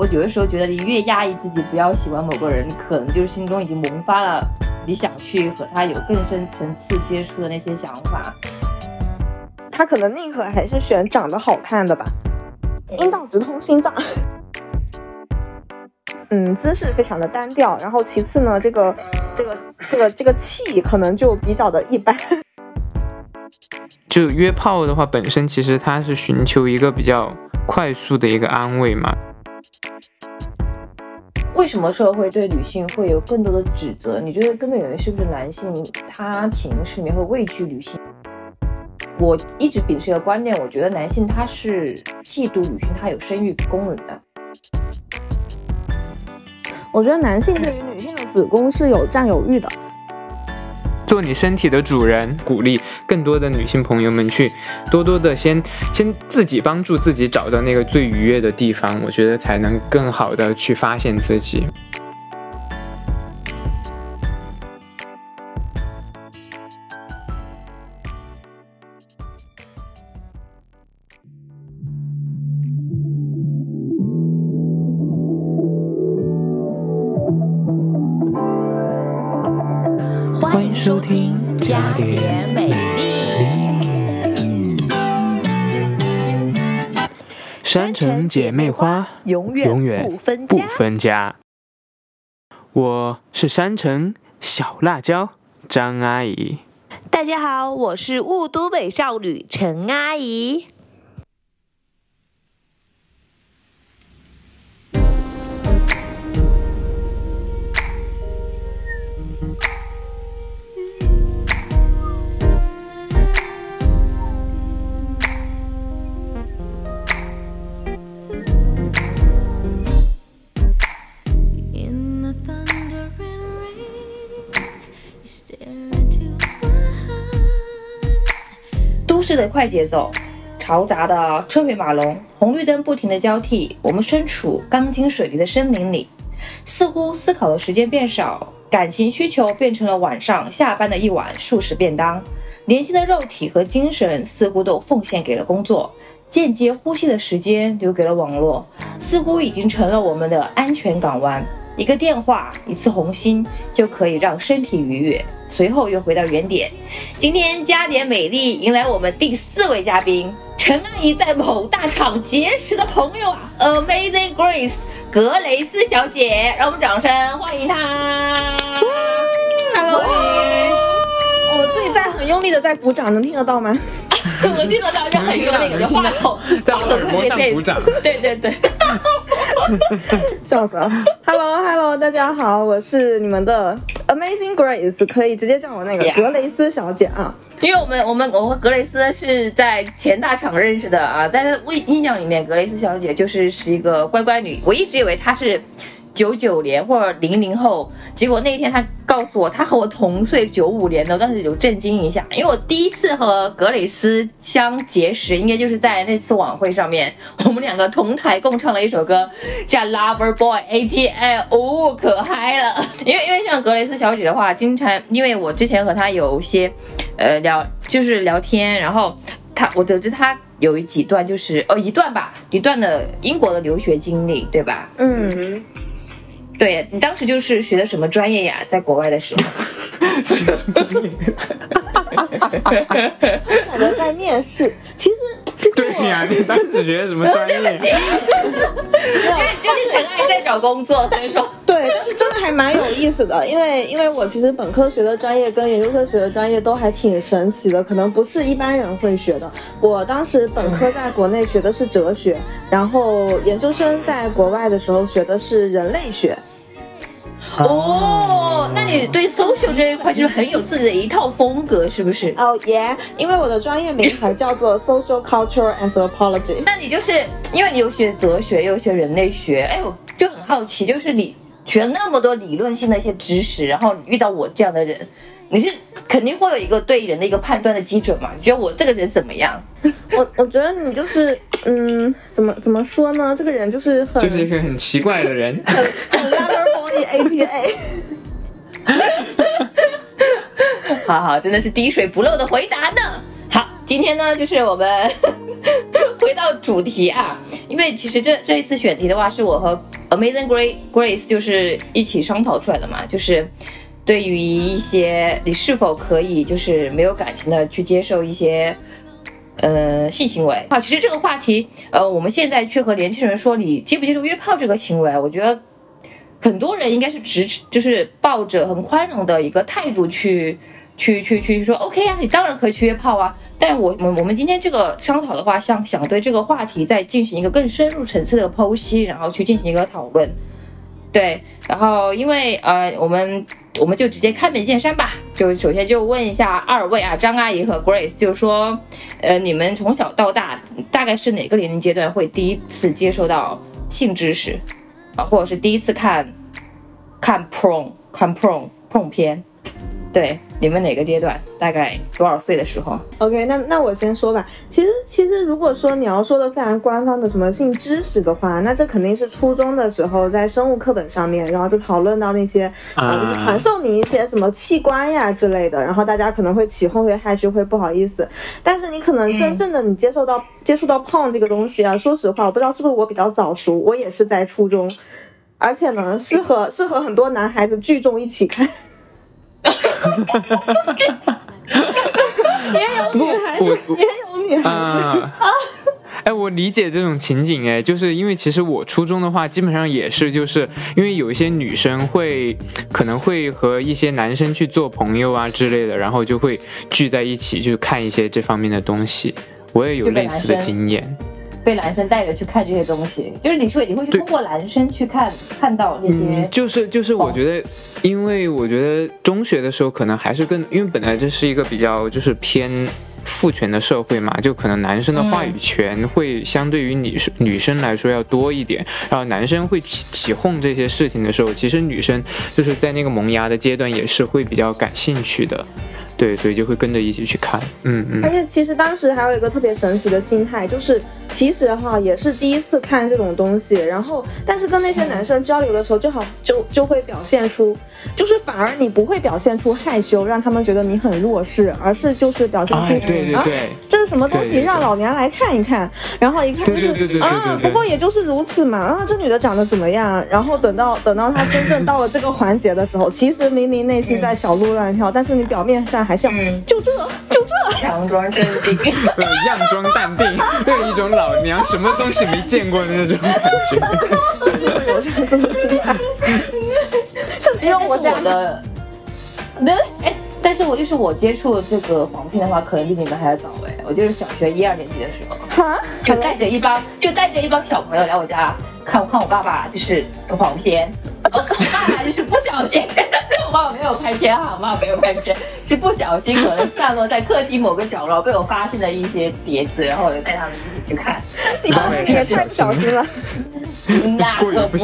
我有的时候觉得，你越压抑自己不要喜欢某个人，可能就是心中已经萌发了你想去和他有更深层次接触的那些想法。他可能宁可还是选长得好看的吧，阴道直通心脏。嗯，姿势非常的单调，然后其次呢，这个这个这个这个气可能就比较的一般。就约炮的话，本身其实它是寻求一个比较快速的一个安慰嘛。为什么社会对女性会有更多的指责？你觉得根本原因是不是男性他潜意识里面会畏惧女性？我一直秉持一个观点，我觉得男性他是嫉妒女性，他有生育功能的。我觉得男性对于女性的子宫是有占有欲的。做你身体的主人，鼓励更多的女性朋友们去多多的先先自己帮助自己找到那个最愉悦的地方，我觉得才能更好的去发现自己。山城姐妹花永远永远不分家。我是山城小辣椒张阿姨，大家好，我是雾都美少女陈阿姨。的快节奏，嘈杂的车水马龙，红绿灯不停的交替。我们身处钢筋水泥的森林里，似乎思考的时间变少，感情需求变成了晚上下班的一碗速食便当。年轻的肉体和精神似乎都奉献给了工作，间接呼吸的时间留给了网络，似乎已经成了我们的安全港湾。一个电话，一次红心，就可以让身体愉悦。随后又回到原点。今天加点美丽迎来我们第四位嘉宾，陈阿姨在某大厂结识的朋友啊，Amazing Grace 格雷斯小姐，让我们掌声欢迎她。Hello，我自己在很用力的在鼓掌，能听得到吗？我记得当时很用力，就话筒在耳膜上鼓掌。对对对。笑死了！Hello Hello，大家好，我是你们的 Amazing Grace，可以直接叫我那个格雷斯小姐啊。因为我们我们我和格雷斯是在前大厂认识的啊，在印象里面，格雷斯小姐就是是一个乖乖女，我一直以为她是。九九年或者零零后，结果那一天他告诉我他和我同岁，九五年的，当时有震惊一下，因为我第一次和格蕾斯相结识，应该就是在那次晚会上面，我们两个同台共唱了一首歌，叫 Lover Boy A T L，哦，可嗨了。因为因为像格蕾斯小姐的话，经常因为我之前和她有些，呃聊就是聊天，然后她我得知她有几段就是呃一段吧，一段的英国的留学经历，对吧？嗯。对你当时就是学的什么专业呀？在国外的时候，学什么专业？可能在面试。其实，其实对呀，你当时学的什么专业？对不起，因为就是陈阿姨在找工作，所以说对，但是真的还蛮有意思的。因为，因为我其实本科学的专业跟研究生学的专业都还挺神奇的，可能不是一般人会学的。我当时本科在国内学的是哲学，然后研究生在国外的时候学的是人类学。哦，那你对 social 这一块就是很有自己的一套风格，是不是？哦耶，因为我的专业名还叫做 social culture anthropology。那你就是因为你有学哲学，又学人类学，哎，我就很好奇，就是你学了那么多理论性的一些知识，然后你遇到我这样的人，你是肯定会有一个对人的一个判断的基准嘛？你觉得我这个人怎么样？我我觉得你就是，嗯，怎么怎么说呢？这个人就是很就是一个很奇怪的人。A T A，好好，真的是滴水不漏的回答呢。好，今天呢，就是我们回到主题啊，因为其实这这一次选题的话，是我和 Amazing Grace Grace 就是一起商讨出来的嘛，就是对于一些你是否可以就是没有感情的去接受一些呃性行为啊，其实这个话题呃，我们现在去和年轻人说你接不接受约炮这个行为，我觉得很多人应该是直就是抱着很宽容的一个态度去。去去去说 OK 啊，你当然可以去约炮啊。但我我我们今天这个商讨的话，像想对这个话题再进行一个更深入层次的剖析，然后去进行一个讨论。对，然后因为呃，我们我们就直接开门见山吧。就首先就问一下二位啊，张阿姨和 Grace，就是说，呃，你们从小到大大概是哪个年龄阶段会第一次接受到性知识啊，或者是第一次看看 prom 看 prom prom 片？对，你们哪个阶段？大概多少岁的时候？OK，那那我先说吧。其实其实，如果说你要说的非常官方的什么性知识的话，那这肯定是初中的时候在生物课本上面，然后就讨论到那些啊，就是传授你一些什么器官呀之类的，然后大家可能会起哄，会害羞，会不好意思。但是你可能真正的你接受到接触到胖这个东西啊，说实话，我不知道是不是我比较早熟，我也是在初中，而且呢，适合适合很多男孩子聚众一起看。哈哈哈哈哈！也有女孩子，也有女孩子啊！哎，我理解这种情景，哎，就是因为其实我初中的话，基本上也是，就是因为有一些女生会可能会和一些男生去做朋友啊之类的，然后就会聚在一起，就看一些这方面的东西。我也有类似的经验。被男生带着去看这些东西，就是你说你会去通过男生去看看到那些，就是就是我觉得，因为我觉得中学的时候可能还是更，因为本来这是一个比较就是偏父权的社会嘛，就可能男生的话语权会相对于女生女生来说要多一点，然后男生会起起哄这些事情的时候，其实女生就是在那个萌芽的阶段也是会比较感兴趣的。对，所以就会跟着一起去看，嗯嗯。而且其实当时还有一个特别神奇的心态，就是其实哈也是第一次看这种东西，然后但是跟那些男生交流的时候，就好就就会表现出，就是反而你不会表现出害羞，让他们觉得你很弱势，而是就是表现出对对对，这是什么东西，让老娘来看一看，然后一看就是啊，不过也就是如此嘛，啊这女的长得怎么样？然后等到等到她真正到了这个环节的时候，其实明明内心在小鹿乱跳，但是你表面上。还像就这就这，强装镇定，样装淡定，有一种老娘什么东西没见过的那种感觉，就是有这样子的心态。是我这样的。那哎，但是我就是我接触这个黄片的话，可能比你们还要早哎。我就是小学一二年级的时候，就带着一帮就带着一帮小朋友来我家看看我爸爸就是黄片，我爸爸就是不小心。我爸爸没有拍片哈，我爸爸没有拍片，是不小心可能散落在客厅某个角落被我发现的一些碟子，然后我就带他们一起去看。你也太不小心了，那可不，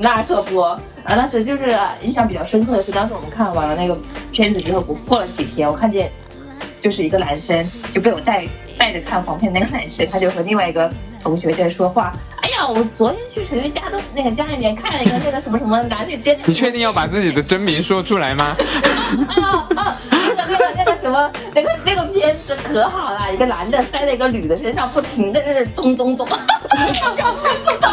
那可不。啊，当时就是印象比较深刻的是，当时我们看完了那个片子之后，不过了几天，我看见就是一个男生就被我带带着看黄片那个男生，他就和另外一个。同学在说话，哎呀，我昨天去陈月家的那个家里面看了一个那个什么什么男女间，你确定要把自己的真名说出来吗？啊啊，那个那个那个什么，那个那个片子可好了，一个男的塞在一个女的身上，不停的在那咚咚咚，小朋友不懂，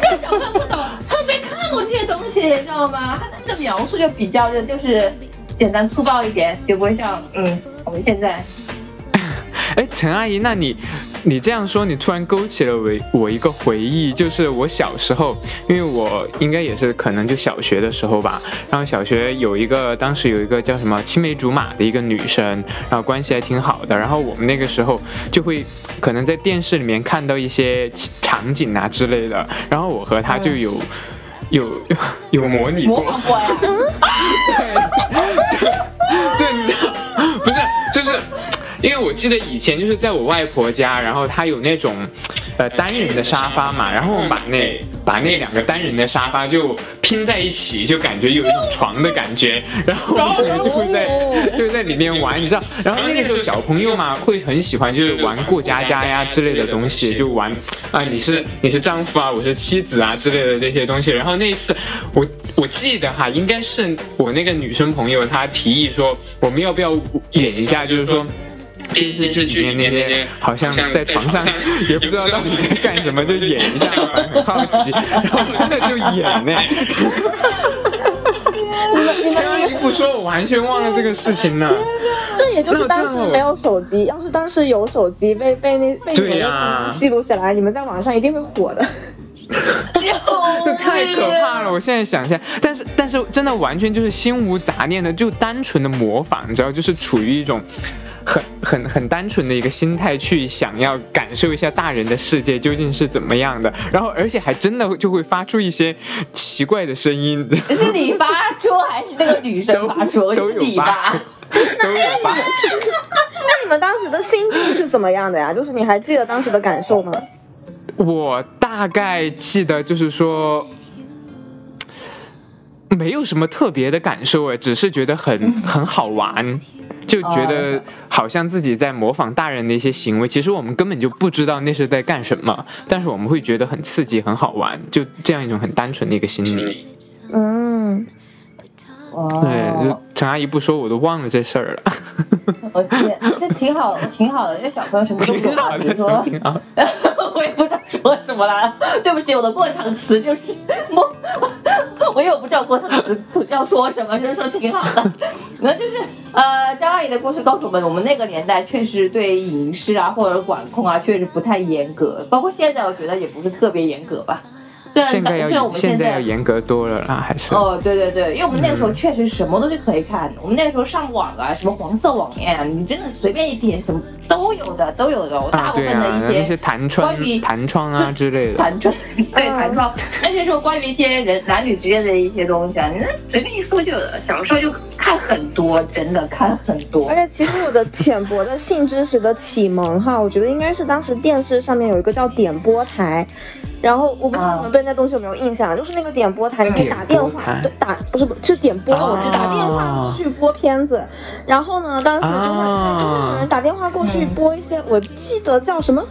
那小朋友不懂，他们没看过这些东西，你知道吗？他他们的描述就比较的就是简单粗暴一点，就不会像嗯我们现在。哎，陈阿姨，那你，你这样说，你突然勾起了我我一个回忆，就是我小时候，因为我应该也是可能就小学的时候吧，然后小学有一个，当时有一个叫什么青梅竹马的一个女生，然后关系还挺好的，然后我们那个时候就会可能在电视里面看到一些场景啊之类的，然后我和她就有有有模拟过，对，就就你知道。因为我记得以前就是在我外婆家，然后她有那种，呃，单人的沙发嘛，然后我们把那把那两个单人的沙发就拼在一起，就感觉有一种床的感觉，然后我们就会在就在里面玩，你知道，然后那个时候小朋友嘛会很喜欢就是玩过家家呀之类的东西，就玩啊你是你是丈夫啊，我是妻子啊之类的这些东西，然后那一次我我记得哈，应该是我那个女生朋友她提议说我们要不要演一下，就是说。电视剧里面那些好像在床上 也不知道到底在干什么，就演一下，很好奇，然后真的就演呢。千阿姨不说，我完全忘了这个事情呢。这也就是当时没有手机，要是当时有手机，被被那被你们记录下来，你们在网上一定会火的。这太可怕了！我现在想一下，但是但是真的完全就是心无杂念的，就单纯的模仿，你知道，就是处于一种很很很单纯的一个心态去想要感受一下大人的世界究竟是怎么样的，然后而且还真的就会发出一些奇怪的声音。是你发出还是那个女生发出？都有发，都有发。那你们当时的心境是怎么样的呀？就是你还记得当时的感受吗？我大概记得，就是说，没有什么特别的感受哎，只是觉得很很好玩，就觉得好像自己在模仿大人的一些行为。其实我们根本就不知道那是在干什么，但是我们会觉得很刺激、很好玩，就这样一种很单纯的一个心理。嗯。对，就陈阿姨不说，我都忘了这事儿了。我天，这挺好，挺好的，因为小朋友什么都不懂，比如说，我也不知道说什么了。对不起，我的过场词就是我，我也不知道过场词要说什么，就是说挺好的。那就是呃，张阿姨的故事告诉我们，我们那个年代确实对影视啊或者管控啊确实不太严格，包括现在我觉得也不是特别严格吧。现在要现在要严格多了啦，还是哦，对对对，因为我们那个时候确实什么东西可以看，我们那个时候上网啊，什么黄色网页啊，你真的随便一点，什么都有的，都有的。我大部分的一些那些弹窗、关于弹窗啊之类的，弹窗对弹窗，那些时候关于一些人男女之间的一些东西啊，你那随便一搜就有的。小时候就看很多，真的看很多。而且其实我的 浅薄的性知识的启蒙哈，我觉得应该是当时电视上面有一个叫点播台。然后我不知道你们对那东西有没有印象，就是那个点播台，你可以打电话，对，打不是不是点播，我是打电话过去播片子。然后呢，当时就会就会有人打电话过去播一些，我记得叫什么。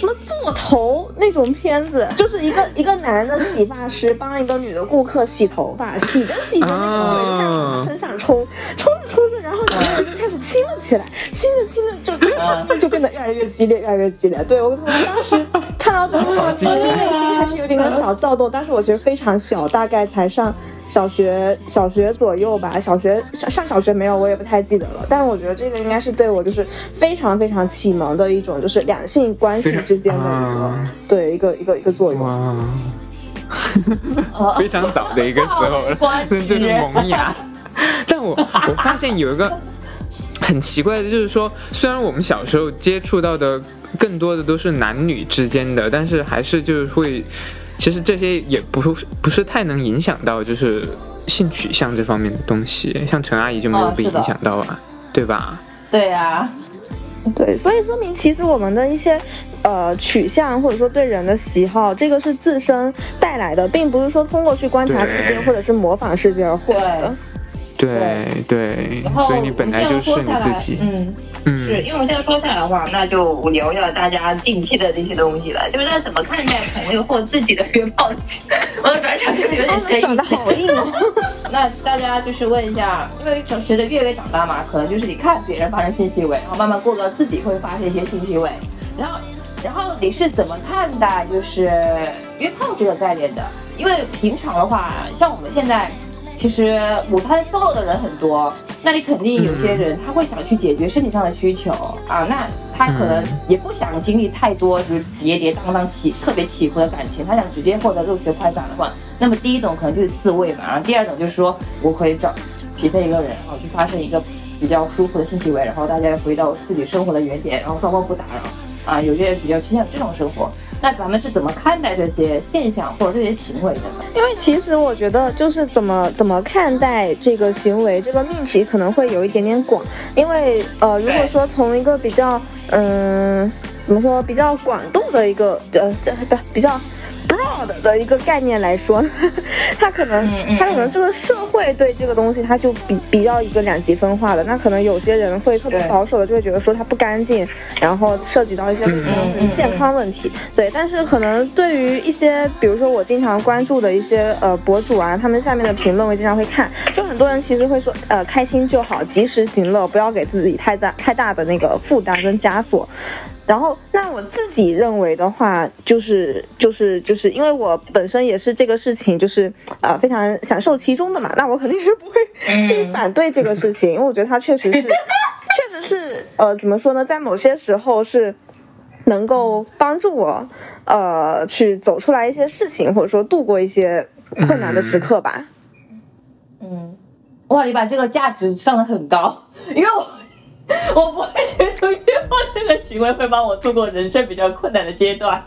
什么做头那种片子，就是一个一个男的洗发师帮一个女的顾客洗头发，洗着洗着那个水就开始从身上冲，冲着冲着，然后两个人就开始亲了起来，亲着亲着就就变得越来越激烈，越来越激烈。对我当时看到之后，我内心还是有点点小躁动，但是我其实非常小，大概才上。小学小学左右吧，小学上上小学没有，我也不太记得了。但是我觉得这个应该是对我就是非常非常启蒙的一种，就是两性关系之间的一个对一个一个一个作用。非常早的一个时候了，真的是萌芽。但我我发现有一个很奇怪的，就是说，虽然我们小时候接触到的更多的都是男女之间的，但是还是就是会。其实这些也不是不是太能影响到，就是性取向这方面的东西。像陈阿姨就没有被影响到啊，对吧？对呀，对，所以说明其实我们的一些呃取向或者说对人的喜好，这个是自身带来的，并不是说通过去观察世界或者是模仿世界而获得的。对对，所以你本来就是你自己。嗯。是，因为我们现在说下来的话，那就聊聊大家近期的这些东西了，就是大家怎么看待朋友或自己的约炮？我的转场是不是有点生硬？长得好硬哦。那大家就是问一下，因为随着越来越长大嘛，可能就是你看别人发生性行为，然后慢慢过了自己会发生一些性行为，然后，然后你是怎么看待就是约炮这个概念的？因为平常的话，像我们现在。其实母胎 solo 的人很多，那你肯定有些人他会想去解决身体上的需求啊，那他可能也不想经历太多就是跌跌宕宕起特别起伏的感情，他想直接获得肉体的快感的话，那么第一种可能就是自慰嘛，然后第二种就是说我可以找匹配一个人，然后去发生一个比较舒服的性行为，然后大家回到自己生活的原点，然后双方不打扰啊，有些人比较倾向这种生活。那咱们是怎么看待这些现象或者这些行为的呢？因为其实我觉得，就是怎么怎么看待这个行为，这个命题可能会有一点点广。因为呃，如果说从一个比较嗯，怎么说比较广度的一个呃，这不比较。Broad 的一个概念来说，它可能它可能这个社会对这个东西它就比比较一个两极分化的。那可能有些人会特别保守的，就会觉得说它不干净，然后涉及到一些健康问题。对，但是可能对于一些，比如说我经常关注的一些呃博主啊，他们下面的评论我经常会看，就很多人其实会说，呃，开心就好，及时行乐，不要给自己太大太大的那个负担跟枷锁。然后，那我自己认为的话，就是就是就是因为我本身也是这个事情，就是呃非常享受其中的嘛，那我肯定是不会去反对这个事情，因为我觉得它确实是，确实是呃怎么说呢，在某些时候是能够帮助我呃去走出来一些事情，或者说度过一些困难的时刻吧。嗯，哇，你把这个价值上的很高，因为我我不会觉得约炮这个行为会帮我度过人生比较困难的阶段。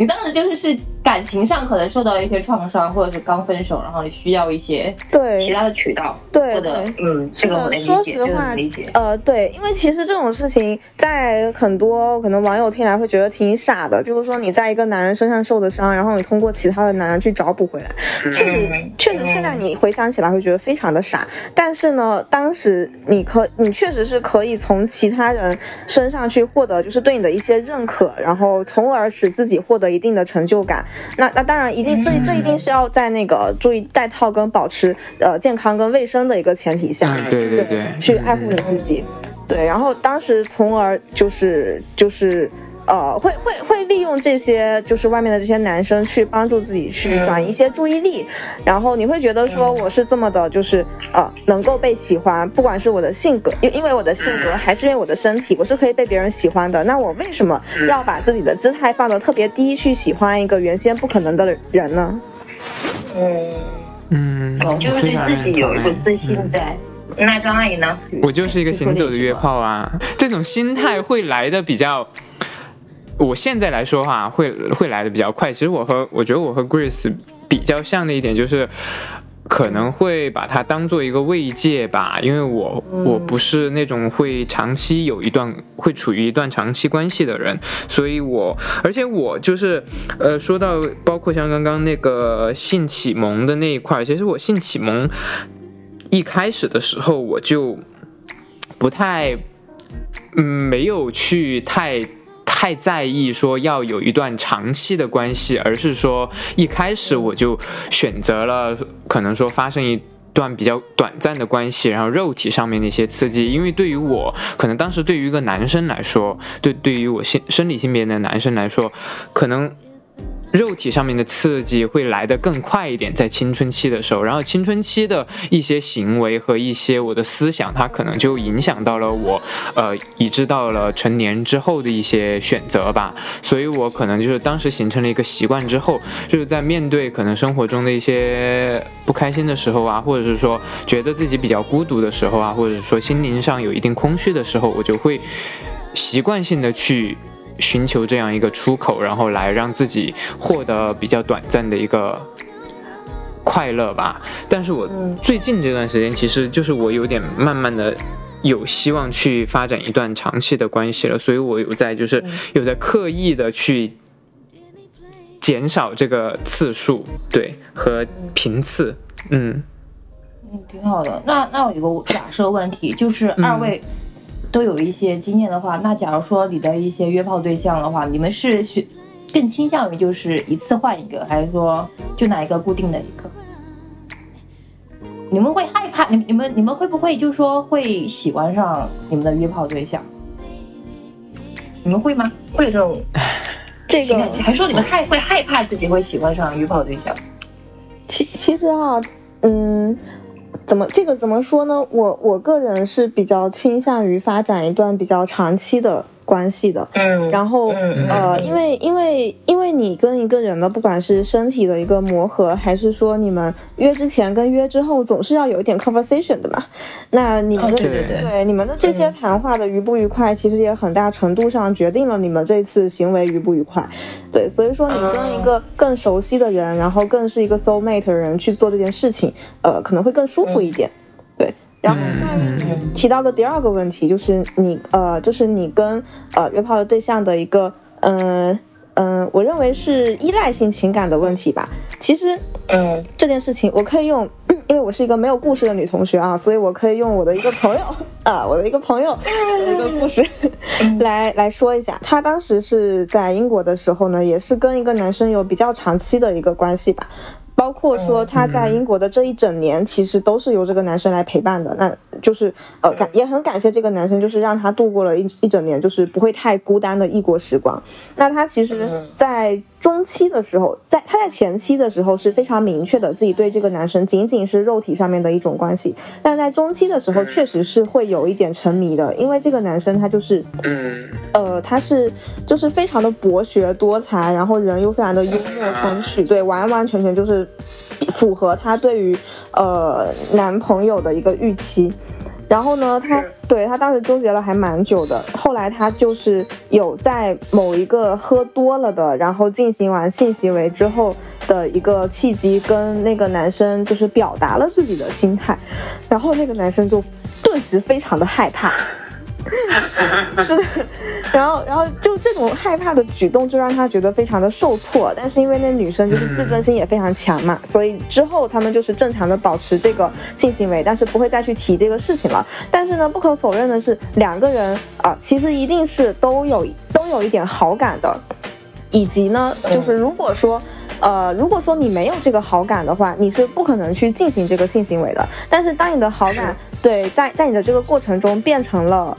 你当时就是是感情上可能受到一些创伤，或者是刚分手，然后你需要一些对其他的渠道，对或者嗯，这个我能理说实话理解。呃，对，因为其实这种事情在很多可能网友听来会觉得挺傻的，就是说你在一个男人身上受的伤，然后你通过其他的男人去找补回来，确实确实现在你回想起来会觉得非常的傻，但是呢，当时你可你确实是可以从其他人身上去获得，就是对你的一些认可，然后从而使自己获得一定的成就感。那那当然一定这这一定是要在那个注意戴套跟保持呃健康跟卫生的一个前提下，嗯，对对对，去爱护你自己。对，然后当时从而就是就是呃，会会会利用这些就是外面的这些男生去帮助自己去转移一些注意力，然后你会觉得说我是这么的，就是呃能够被喜欢，不管是我的性格，因因为我的性格还是因为我的身体，我是可以被别人喜欢的。那我为什么要把自己的姿态放得特别低，去喜欢一个原先不可能的人呢？嗯，嗯，就是对自己有一个自信在。那张阿姨呢？我就是一个行走的约炮啊，这种心态会来的比较。我现在来说哈，会会来的比较快。其实我和我觉得我和 Grace 比较像的一点就是，可能会把它当做一个慰藉吧，因为我我不是那种会长期有一段会处于一段长期关系的人，所以我而且我就是呃说到包括像刚刚那个性启蒙的那一块，其实我性启蒙一开始的时候我就不太嗯没有去太。太在意说要有一段长期的关系，而是说一开始我就选择了可能说发生一段比较短暂的关系，然后肉体上面的一些刺激，因为对于我，可能当时对于一个男生来说，对对于我性生理性别的男生来说，可能。肉体上面的刺激会来得更快一点，在青春期的时候，然后青春期的一些行为和一些我的思想，它可能就影响到了我，呃，以致到了成年之后的一些选择吧。所以我可能就是当时形成了一个习惯之后，就是在面对可能生活中的一些不开心的时候啊，或者是说觉得自己比较孤独的时候啊，或者说心灵上有一定空虚的时候，我就会习惯性的去。寻求这样一个出口，然后来让自己获得比较短暂的一个快乐吧。但是我最近这段时间，其实就是我有点慢慢的有希望去发展一段长期的关系了，所以我有在就是有在刻意的去减少这个次数，对和频次，嗯。嗯，挺好的。那那我有个假设问题，就是二位都有一些经验的话，那假如说你的一些约炮对象的话，你们是选更倾向于就是一次换一个，还是说就哪一个固定的一个？你们会害怕？你们你们你们会不会就说会喜欢上你们的约炮对象？你们会吗？会有这种这个还说你们害会害怕自己会喜欢上约炮对象？其其实啊，嗯，怎么这个怎么说呢？我我个人是比较倾向于发展一段比较长期的关系的。嗯然后嗯呃，因为因为因为你跟一个人的，不管是身体的一个磨合，还是说你们约之前跟约之后，总是要有一点 conversation 的嘛。那你们的、哦对对对对你们的这些谈话的愉不愉快，其实也很大程度上决定了你们这次行为愉不愉快。对，所以说你跟一个更熟悉的人，然后更是一个 soul mate 的人去做这件事情，呃，可能会更舒服一点。对，然后关于你提到的第二个问题，就是你呃，就是你跟呃约炮的对象的一个嗯。嗯，我认为是依赖性情感的问题吧。其实嗯这件事情，我可以用，因为我是一个没有故事的女同学啊，所以我可以用我的一个朋友 啊，我的一个朋友的一个故事来来说一下。她当时是在英国的时候呢，也是跟一个男生有比较长期的一个关系吧。包括说他在英国的这一整年，其实都是由这个男生来陪伴的。那就是呃感也很感谢这个男生，就是让他度过了一一整年，就是不会太孤单的异国时光。那他其实，在中期的时候，在他在前期的时候是非常明确的，自己对这个男生仅仅是肉体上面的一种关系，但在中期的时候，确实是会有一点沉迷的，因为这个男生他就是嗯。呃，他是就是非常的博学多才，然后人又非常的幽默风趣，对，完完全全就是符合他对于呃男朋友的一个预期。然后呢，他对他当时纠结了还蛮久的，后来他就是有在某一个喝多了的，然后进行完性行为之后的一个契机，跟那个男生就是表达了自己的心态，然后那个男生就顿时非常的害怕。是的，然后，然后就这种害怕的举动，就让他觉得非常的受挫。但是因为那女生就是自尊心也非常强嘛，所以之后他们就是正常的保持这个性行为，但是不会再去提这个事情了。但是呢，不可否认的是，两个人啊、其实一定是都有都有一点好感的，以及呢，就是如果说。呃，如果说你没有这个好感的话，你是不可能去进行这个性行为的。但是当你的好感对在在你的这个过程中变成了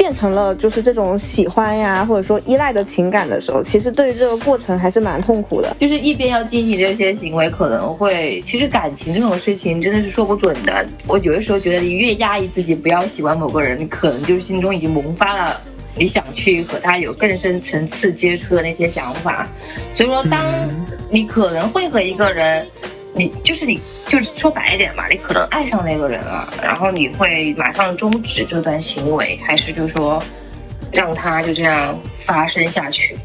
变成了就是这种喜欢呀，或者说依赖的情感的时候，其实对于这个过程还是蛮痛苦的。就是一边要进行这些行为，可能会，其实感情这种事情真的是说不准的。我有的时候觉得，你越压抑自己不要喜欢某个人，你可能就是心中已经萌发了你想去和他有更深层次接触的那些想法。所以说，当你可能会和一个人，你就是你就是说白一点嘛，你可能爱上那个人了，然后你会马上终止这段行为，还是就是说让他就这样发生下去？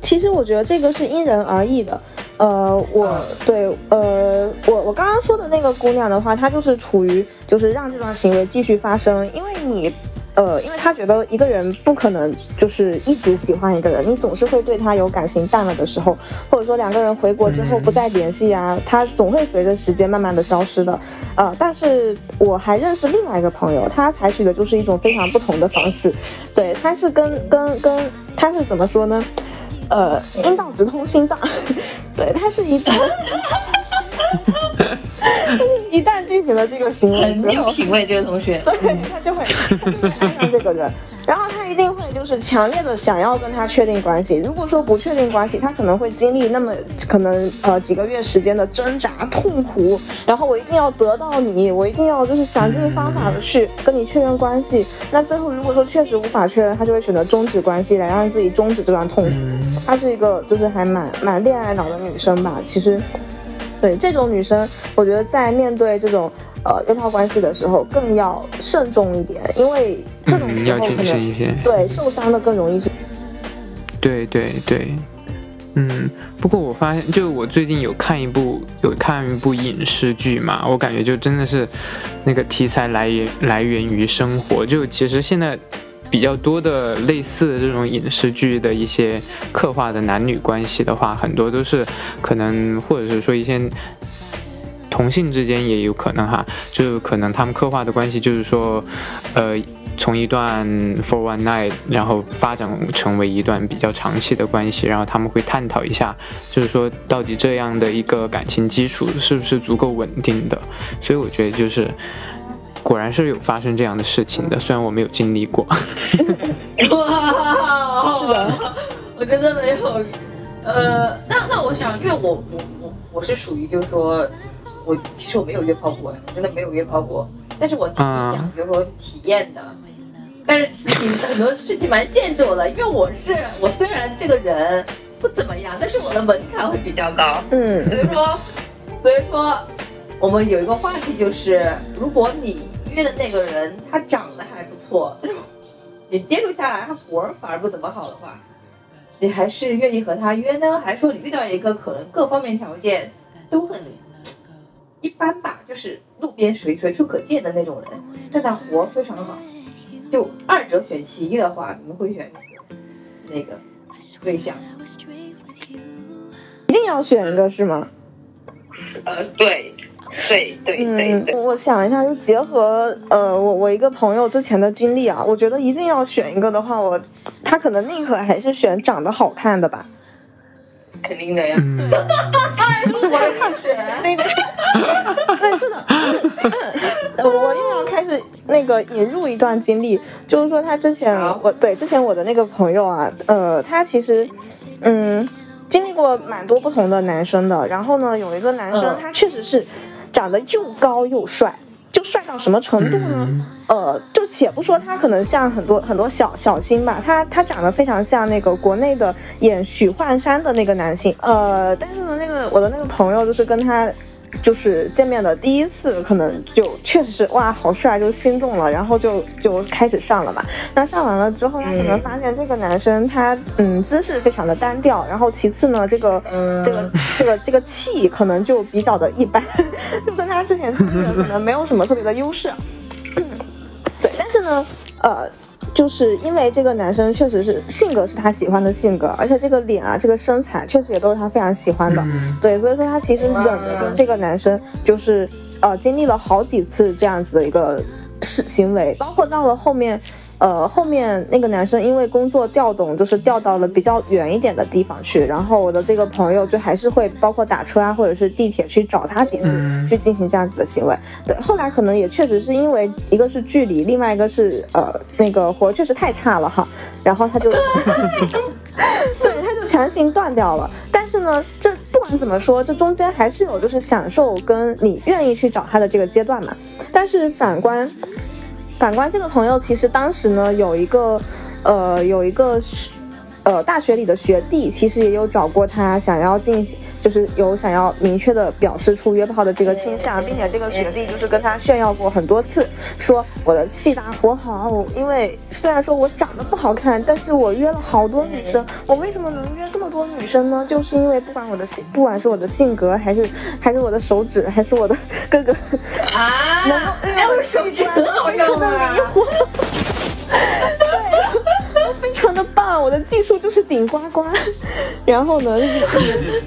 其实我觉得这个是因人而异的。呃，我对呃，我我刚刚说的那个姑娘的话，她就是处于就是让这段行为继续发生，因为你。呃，因为他觉得一个人不可能就是一直喜欢一个人，你总是会对他有感情淡了的时候，或者说两个人回国之后不再联系啊，他总会随着时间慢慢的消失的。呃，但是我还认识另外一个朋友，他采取的就是一种非常不同的方式，对，他是跟跟跟他是怎么说呢？呃，阴道直通心脏，对，他是一旦 一旦进行了这个行为很之后，有品味，这个同学。对他就会 他就会爱上这个人，然后他一定会就是强烈的想要跟他确定关系。如果说不确定关系，他可能会经历那么可能呃几个月时间的挣扎痛苦，然后我一定要得到你，我一定要就是想尽方法的去跟你确认关系。那最后如果说确实无法确认，他就会选择终止关系来让自己终止这段痛苦。她是一个就是还蛮蛮恋爱脑的女生吧，其实。对这种女生，我觉得在面对这种呃约炮关系的时候，更要慎重一点，因为这种嗯，要谨时候可能慎一些。对受伤的更容易是。对对对，嗯，不过我发现，就我最近有看一部有看一部影视剧嘛，我感觉就真的是那个题材来源来源于生活，就其实现在比较多的类似的这种影视剧的一些刻画的男女关系的话，很多都是可能或者是说一些。同性之间也有可能哈，就是可能他们刻画的关系就是说，呃，从一段 for one night，然后发展成为一段比较长期的关系，然后他们会探讨一下，就是说到底这样的一个感情基础是不是足够稳定的。所以我觉得就是，果然是有发生这样的事情的，虽然我没有经历过。哇，是的，我真的没有。呃，那那我想，因为我我我我是属于就是说，我其实我没有约炮过，我真的没有约炮过，但是我挺想嗯就是说体验的。但是事情很多事情蛮限制我的，因为我是我虽然这个人不怎么样，但是我的门槛会比较高。嗯所以说，所以说，我们有一个话题就是，如果你约的那个人他长得还不错，但是你接触下来他活儿反而不怎么好的话，你还是愿意和他约呢，还是说你遇到一个可能各方面条件都很一般吧，就是路边随随处可见的那种人，但他活非常好，就二者选其一的话，你们会选哪个？对象。一定要选一个是吗？呃，对，对对对嗯，我想一下，就结合呃我我一个朋友之前的经历啊，我觉得一定要选一个的话，我他可能宁可还是选长得好看的吧。肯定的呀。嗯，那个，对，是的，呃 我又要开始那个引入一段经历，就是说他之前好。我对之前我的那个朋友啊，呃，他其实嗯经历过蛮多不同的男生的，然后呢，有一个男生嗯。他确实是长得又高又帅，就帅到什么程度呢？嗯呃，就且不说他可能像很多很多小小星吧，他他长得非常像那个国内的演许幻山的那个男性，呃，但是呢，那个我的那个朋友就是跟他。就是见面的第一次，可能就确实是哇，好帅，就心动了，然后就就开始上了嘛。那上完了之后，他可能发现这个男生他嗯姿势非常的单调，然后其次呢，这个、嗯这个这个这个气可能就比较的一般，就跟他之前经历的可能没有什么特别的优势。对，但是呢，呃，就是因为这个男生确实是性格是他喜欢的性格，而且这个脸啊，这个身材确实也都是他非常喜欢的。嗯对，所以说他其实忍着跟这个男生就是呃经历了好几次这样子的一个事行为，包括到了后面。呃，后面那个男生因为工作调动，就是调到了比较远一点的地方去，然后我的这个朋友就还是会包括打车啊，或者是地铁去找他几次，嗯去进行这样子的行为。对，后来可能也确实是因为一个是距离，另外一个是呃那个活确实太差了哈，然后他就 对他就强行断掉了。但是呢，这不管怎么说，这中间还是有就是享受跟你愿意去找他的这个阶段嘛。但是反观反观这个朋友，其实当时呢有一个呃有一个学呃大学里的学弟，其实也有找过他，想要进行。就是有想要明确的表示出约炮的这个倾向，并且这个学弟就是跟他炫耀过很多次，说我的气大活好，因为虽然说我长得不好看，但是我约了好多女生，我为什么能约这么多女生呢？就是因为不管我的性，不管是我的性格，还是 还是我的手指，还是我的各个啊，能够哎，我手指很好用啊。我的技术就是顶呱呱。然后呢，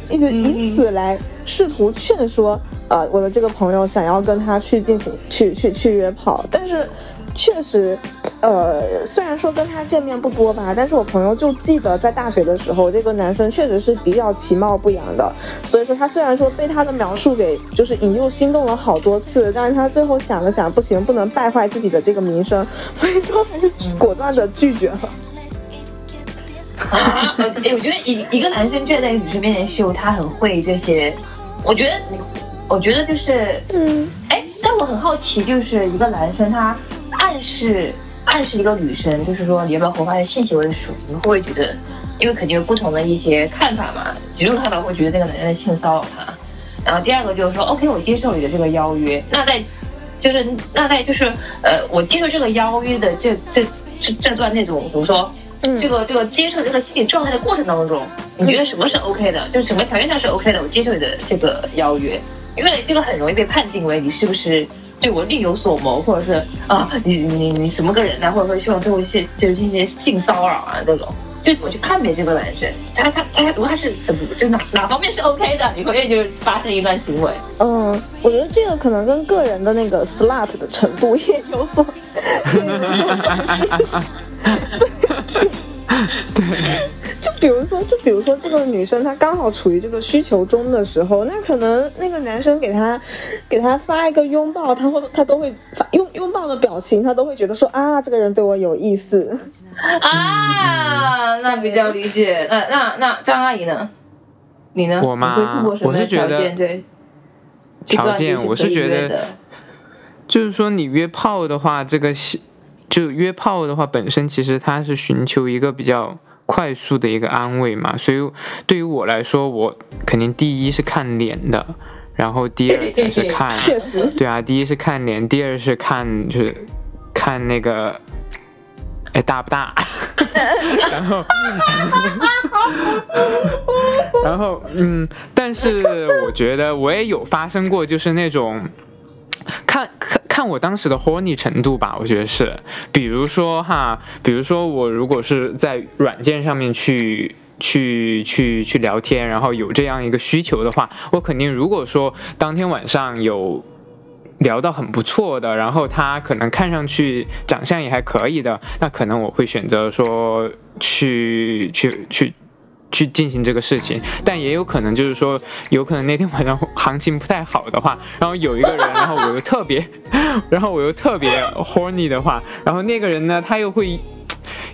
一直以此来试图劝说，呃，我的这个朋友想要跟他去进行去去去约炮，但是确实。呃，虽然说跟他见面不多吧，但是我朋友就记得在大学的时候，这个男生确实是比较其貌不扬的，所以说他虽然说被他的描述给就是引诱心动了好多次，但是他最后想了想，不行，不能败坏自己的这个名声，所以说还是果断的拒绝了。哎，我觉得一一个男生站在女生面前秀他很会这些，我觉得，我觉得就是，嗯，哎，但我很好奇，就是一个男生他暗示暗示一个女生，就是说你要不要和我发生性行为的时候，你会不会觉得，因为肯定有不同的一些看法嘛，几种看法会觉得那个男生在性骚扰他，然后第二个就是说，OK，我接受你的这个邀约，那在就是那在就是呃，我接受这个邀约的这这这这段那种怎么说？嗯这个这个接受这个心理状态的过程当中，你觉得什么是 OK 的？就是什么条件下是 OK 的？我接受你的这个邀约，因为这个很容易被判定为你是不是对我另有所谋，或者是啊，你你你什么个人呢、或者说希望对我些就是进行性骚扰啊这种。就怎么去判别这个男生？他他他，如果他是怎么就哪哪方面是 OK 的，你会愿意就是发生一段行为？嗯，我觉得这个可能跟个人的那个 slut 的程度也有所。对，就比如说，就比如说这个女生她刚好处于这个需求中的时候，那可能那个男生给她给她发一个拥抱，她会她都会发拥拥抱的表情，她都会觉得说啊，这个人对我有意思。啊，那比较理解。那那那张阿姨呢？你呢？我吗你会通过什么我是觉得条件？对，条件我是觉得就是说你约炮的话，这个是就约炮的话本身其实它是寻求一个比较快速的一个安慰嘛，所以对于我来说，我肯定第一是看脸的，然后第二才是看，确实，对啊，第一是看脸，第二是看就是看那个，哎大不大，然后然后嗯，但是我觉得我也有发生过，就是那种。看看看我当时的 horny 程度吧，我觉得是，比如说哈，比如说我如果是在软件上面去。去去去聊天，然后有这样一个需求的话，我肯定如果说当天晚上有聊到很不错的，然后他可能看上去长相也还可以的，那可能我会选择说去去去去进行这个事情。但也有可能就是说，有可能那天晚上行情不太好的话，然后有一个人，然后我又特别，然后我又特别 horny 的话，然后那个人呢，他又会。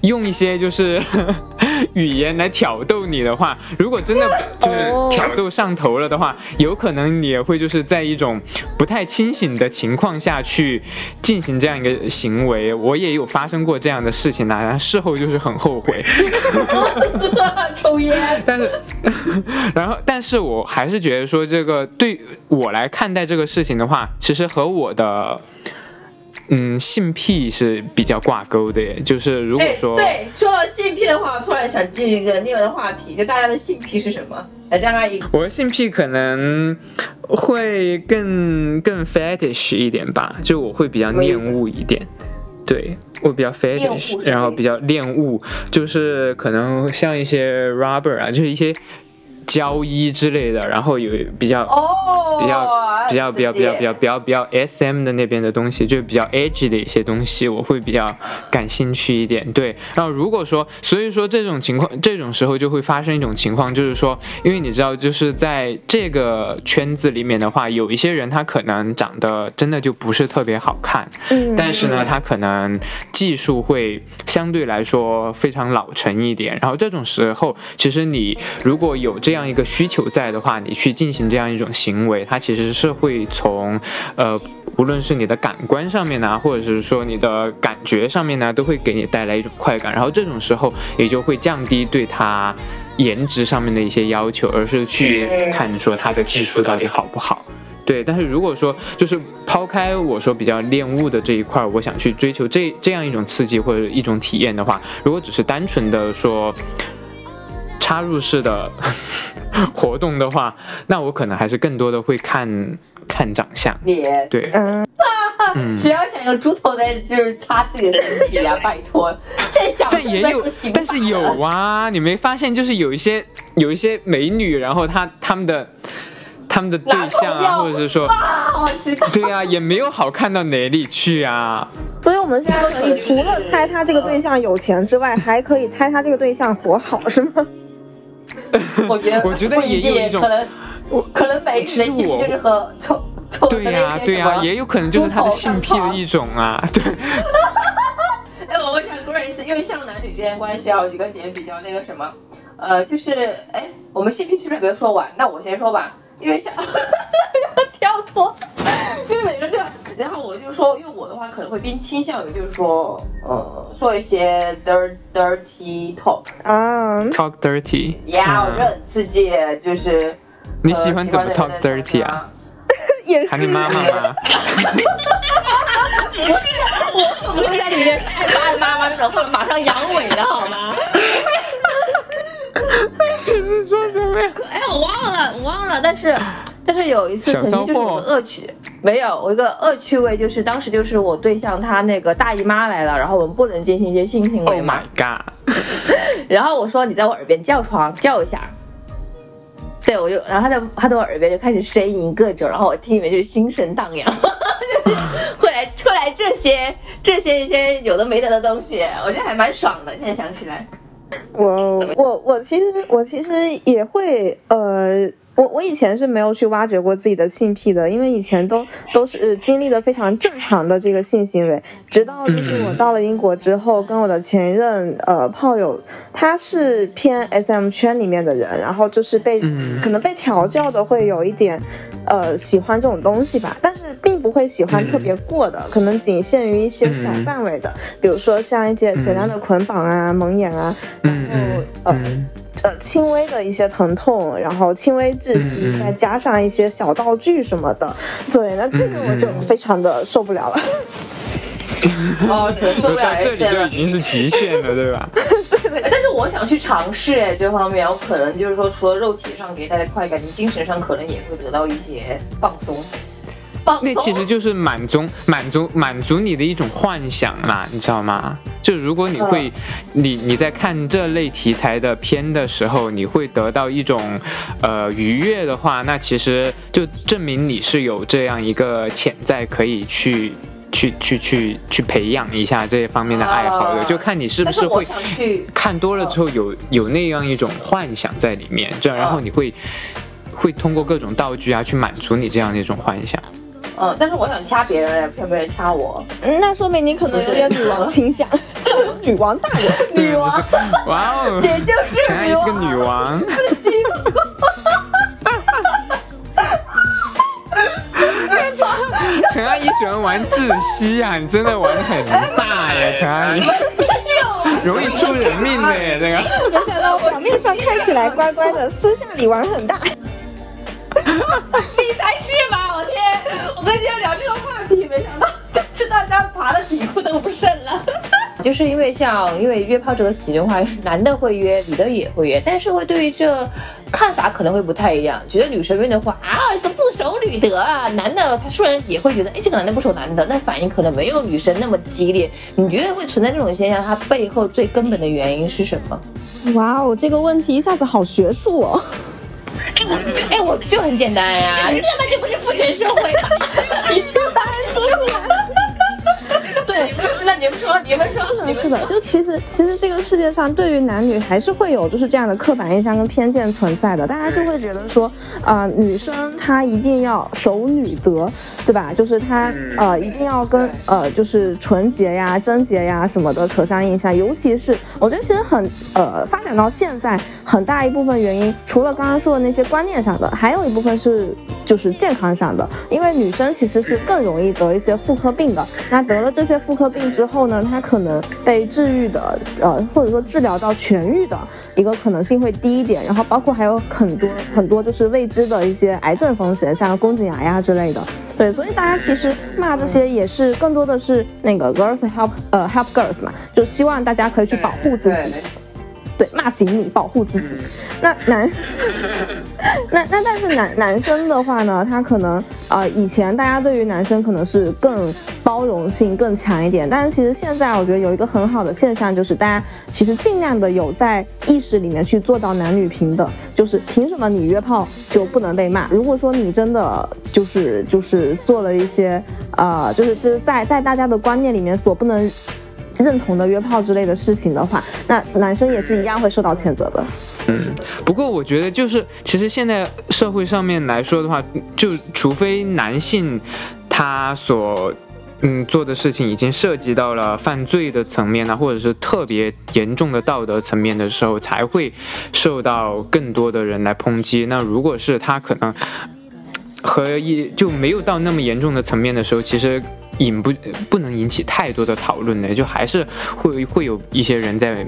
用一些就是语言来挑逗你的话，如果真的 就是挑逗上头了的话，有可能你也会就是在一种不太清醒的情况下去进行这样一个行为。我也有发生过这样的事情呢，然后事后就是很后悔。抽烟。但是，然后，但是我还是觉得说，这个对我来看待这个事情的话，其实和我的。嗯，性癖是比较挂钩的耶。就是如果说，对，说到性癖的话，我突然想进一个另外的话题，就大家的性癖是什么？来，张阿姨，我的性癖可能会更更 fetish 一点吧，就我会比较恋物一点。对我比较 fetish，然后比较恋物，就是可能像一些 rubber 啊，就是一些。胶衣之类的，然后有比较比较比较比较比较比较比较比较 S M 的那边的东西，就比较 edge 的一些东西，我会比较感兴趣一点。对，然后如果说，所以说这种情况，这种时候就会发生一种情况，就是说，因为你知道，就是在这个圈子里面的话，有一些人他可能长得真的就不是特别好看，嗯，但是呢，他可能技术会相对来说非常老成一点。然后这种时候，其实你如果有这样。这样一个需求在的话，你去进行这样一种行为，它其实是会从，呃，无论是你的感官上面呢，或者是说你的感觉上面呢，都会给你带来一种快感。然后这种时候也就会降低对它颜值上面的一些要求，而是去看说它的技术到底好不好。对，但是如果说就是抛开我说比较恋物的这一块，我想去追求这这样一种刺激或者一种体验的话，如果只是单纯的说。插入式的 活动的话，那我可能还是更多的会看看长相。脸对，嗯，只要想用猪头在就是擦自己的身体呀，拜托，这小但也有，但是有啊，你没发现就是有一些有一些美女，然后她她们的他们的对象啊，或者是说，对啊，也没有好看到哪里去啊。所以我们现在可以除了猜他这个对象有钱之外，还可以猜他这个对象活好，是吗？我觉得，我觉得也有一种，可能，我可能每个人性癖就是和臭臭对呀，对呀，也有可能就是他的性癖的一种啊。对。哎，我问一下 Grace，因为像男女之间关系啊，有几个点比较那个什么，呃，就是哎，我们性癖是不是没有说完？那我先说吧，因为想 要跳脱，因为每个这样，然后我就说，因为我的话可能会偏倾向于就是说，呃，说一些 dirty dirty talk 啊，talk dirty，呀，我觉得很刺激，就是你喜欢怎么 talk dirty 啊？也是。喊你妈妈吗？不是，我不是在里面爱爱妈妈那种话，马上阳痿的好吗？你是说什么呀？哎，我忘了，我忘了，但是。但是有一次曾经就是有个恶趣，没有我一个恶趣味，就是当时就是我对象他那个大姨妈来了，然后我们不能进行一些性行为嘛。Oh my god！然后我说你在我耳边叫床叫一下，对我就然后他在他在我耳边就开始呻吟各种，然后我听里面就是心神荡漾，会来出来这些这些一些有的没得的东西，我觉得还蛮爽的。现在想起来，我我我其实我其实也会呃。我我以前是没有去挖掘过自己的性癖的，因为以前都都是经历了非常正常的这个性行为，直到就是我到了英国之后，跟我的前任呃炮友，他是偏 SM 圈里面的人，然后就是被可能被调教的会有一点，呃喜欢这种东西吧，但是并不会喜欢特别过的，可能仅限于一些小范围的，比如说像一些简单的捆绑啊、蒙眼啊，然后呃。呃，轻微的一些疼痛，然后轻微窒息，再加上一些小道具什么的，对，那这个我就非常的受不了了。哦，受不了，这里就已经是极限了，对吧？但是我想去尝试哎，这方面我可能就是说，除了肉体上给大家快感，你精神上可能也会得到一些放松。那其实就是满足满足满足你的一种幻想啦，你知道吗？就如果你会，你你在看这类题材的片的时候，你会得到一种呃愉悦的话，那其实就证明你是有这样一个潜在可以去去去去去培养一下这方面的爱好的，啊就看你是不是会去看多了之后有有那样一种幻想在里面，这样然后你会。会通过各种道具啊，去满足你这样的一种幻想。嗯，但是我想掐别人，不想被人掐我。嗯那说明你可能有点女王倾向，女王大人，女王不是，哇哦，姐就是陈阿姨是个女王。陈阿姨喜欢玩窒息啊，你真的玩的很大耶，陈阿姨。容易出人命的耶，这个。没想到表面上看起来乖乖的，私下里玩很大。你才是吧！我天，我跟今天聊这个话题，没想到就是大家爬的底裤都不剩了。就是因为像因为约炮这个喜剧的话，男的会约，女的也会约，但是会对于这看法可能会不太一样。觉得女生约的话啊，这不守女德啊，男的他虽然也会觉得，哎，这个男的不守男的，但反应可能没有女生那么激烈。你觉得会存在这种现象？它背后最根本的原因是什么？哇哦，这个问题一下子好学术哦。哎，我哎，我就很简单呀、根本就不是父权社会嘛。你这个答案说出来了。对，那你们说，你们说，是的，是的，就其实其实这个世界上对于男女还是会有就是这样的刻板印象跟偏见存在的，大家就会觉得说，啊、女生她一定要守女德，对吧？就是她呃一定要跟呃就是纯洁呀、贞洁呀什么的扯上印象，尤其是我觉得其实很呃发展到现在，很大一部分原因，除了刚刚说的那些观念上的，还有一部分是就是健康上的，因为女生其实是更容易得一些妇科病的，那得了这些妇科病之后呢，它可能被治愈的，呃，或者说治疗到痊愈的一个可能性会低一点，然后包括还有很多很多就是未知的一些癌症风险，像宫颈癌呀之类的。对，所以大家其实骂这些也是更多的是那个 girls help 呃 help girls 嘛，就希望大家可以去保护自己。对，骂醒你，保护自己。那男，那那但是男男生的话呢，他可能呃以前大家对于男生可能是更包容性更强一点，但是其实现在我觉得有一个很好的现象，就是大家其实尽量的有在意识里面去做到男女平等，就是凭什么你约炮就不能被骂？如果说你真的就是就是做了一些呃就是就是在在大家的观念里面所不能。认同的约炮之类的事情的话，那男生也是一样会受到谴责的。嗯，不过我觉得就是，其实现在社会上面来说的话，就除非男性他所嗯做的事情已经涉及到了犯罪的层面呢，或者是特别严重的道德层面的时候，才会受到更多的人来抨击。那如果是他可能和一就没有到那么严重的层面的时候，其实。引不不能引起太多的讨论的，就还是会会有一些人在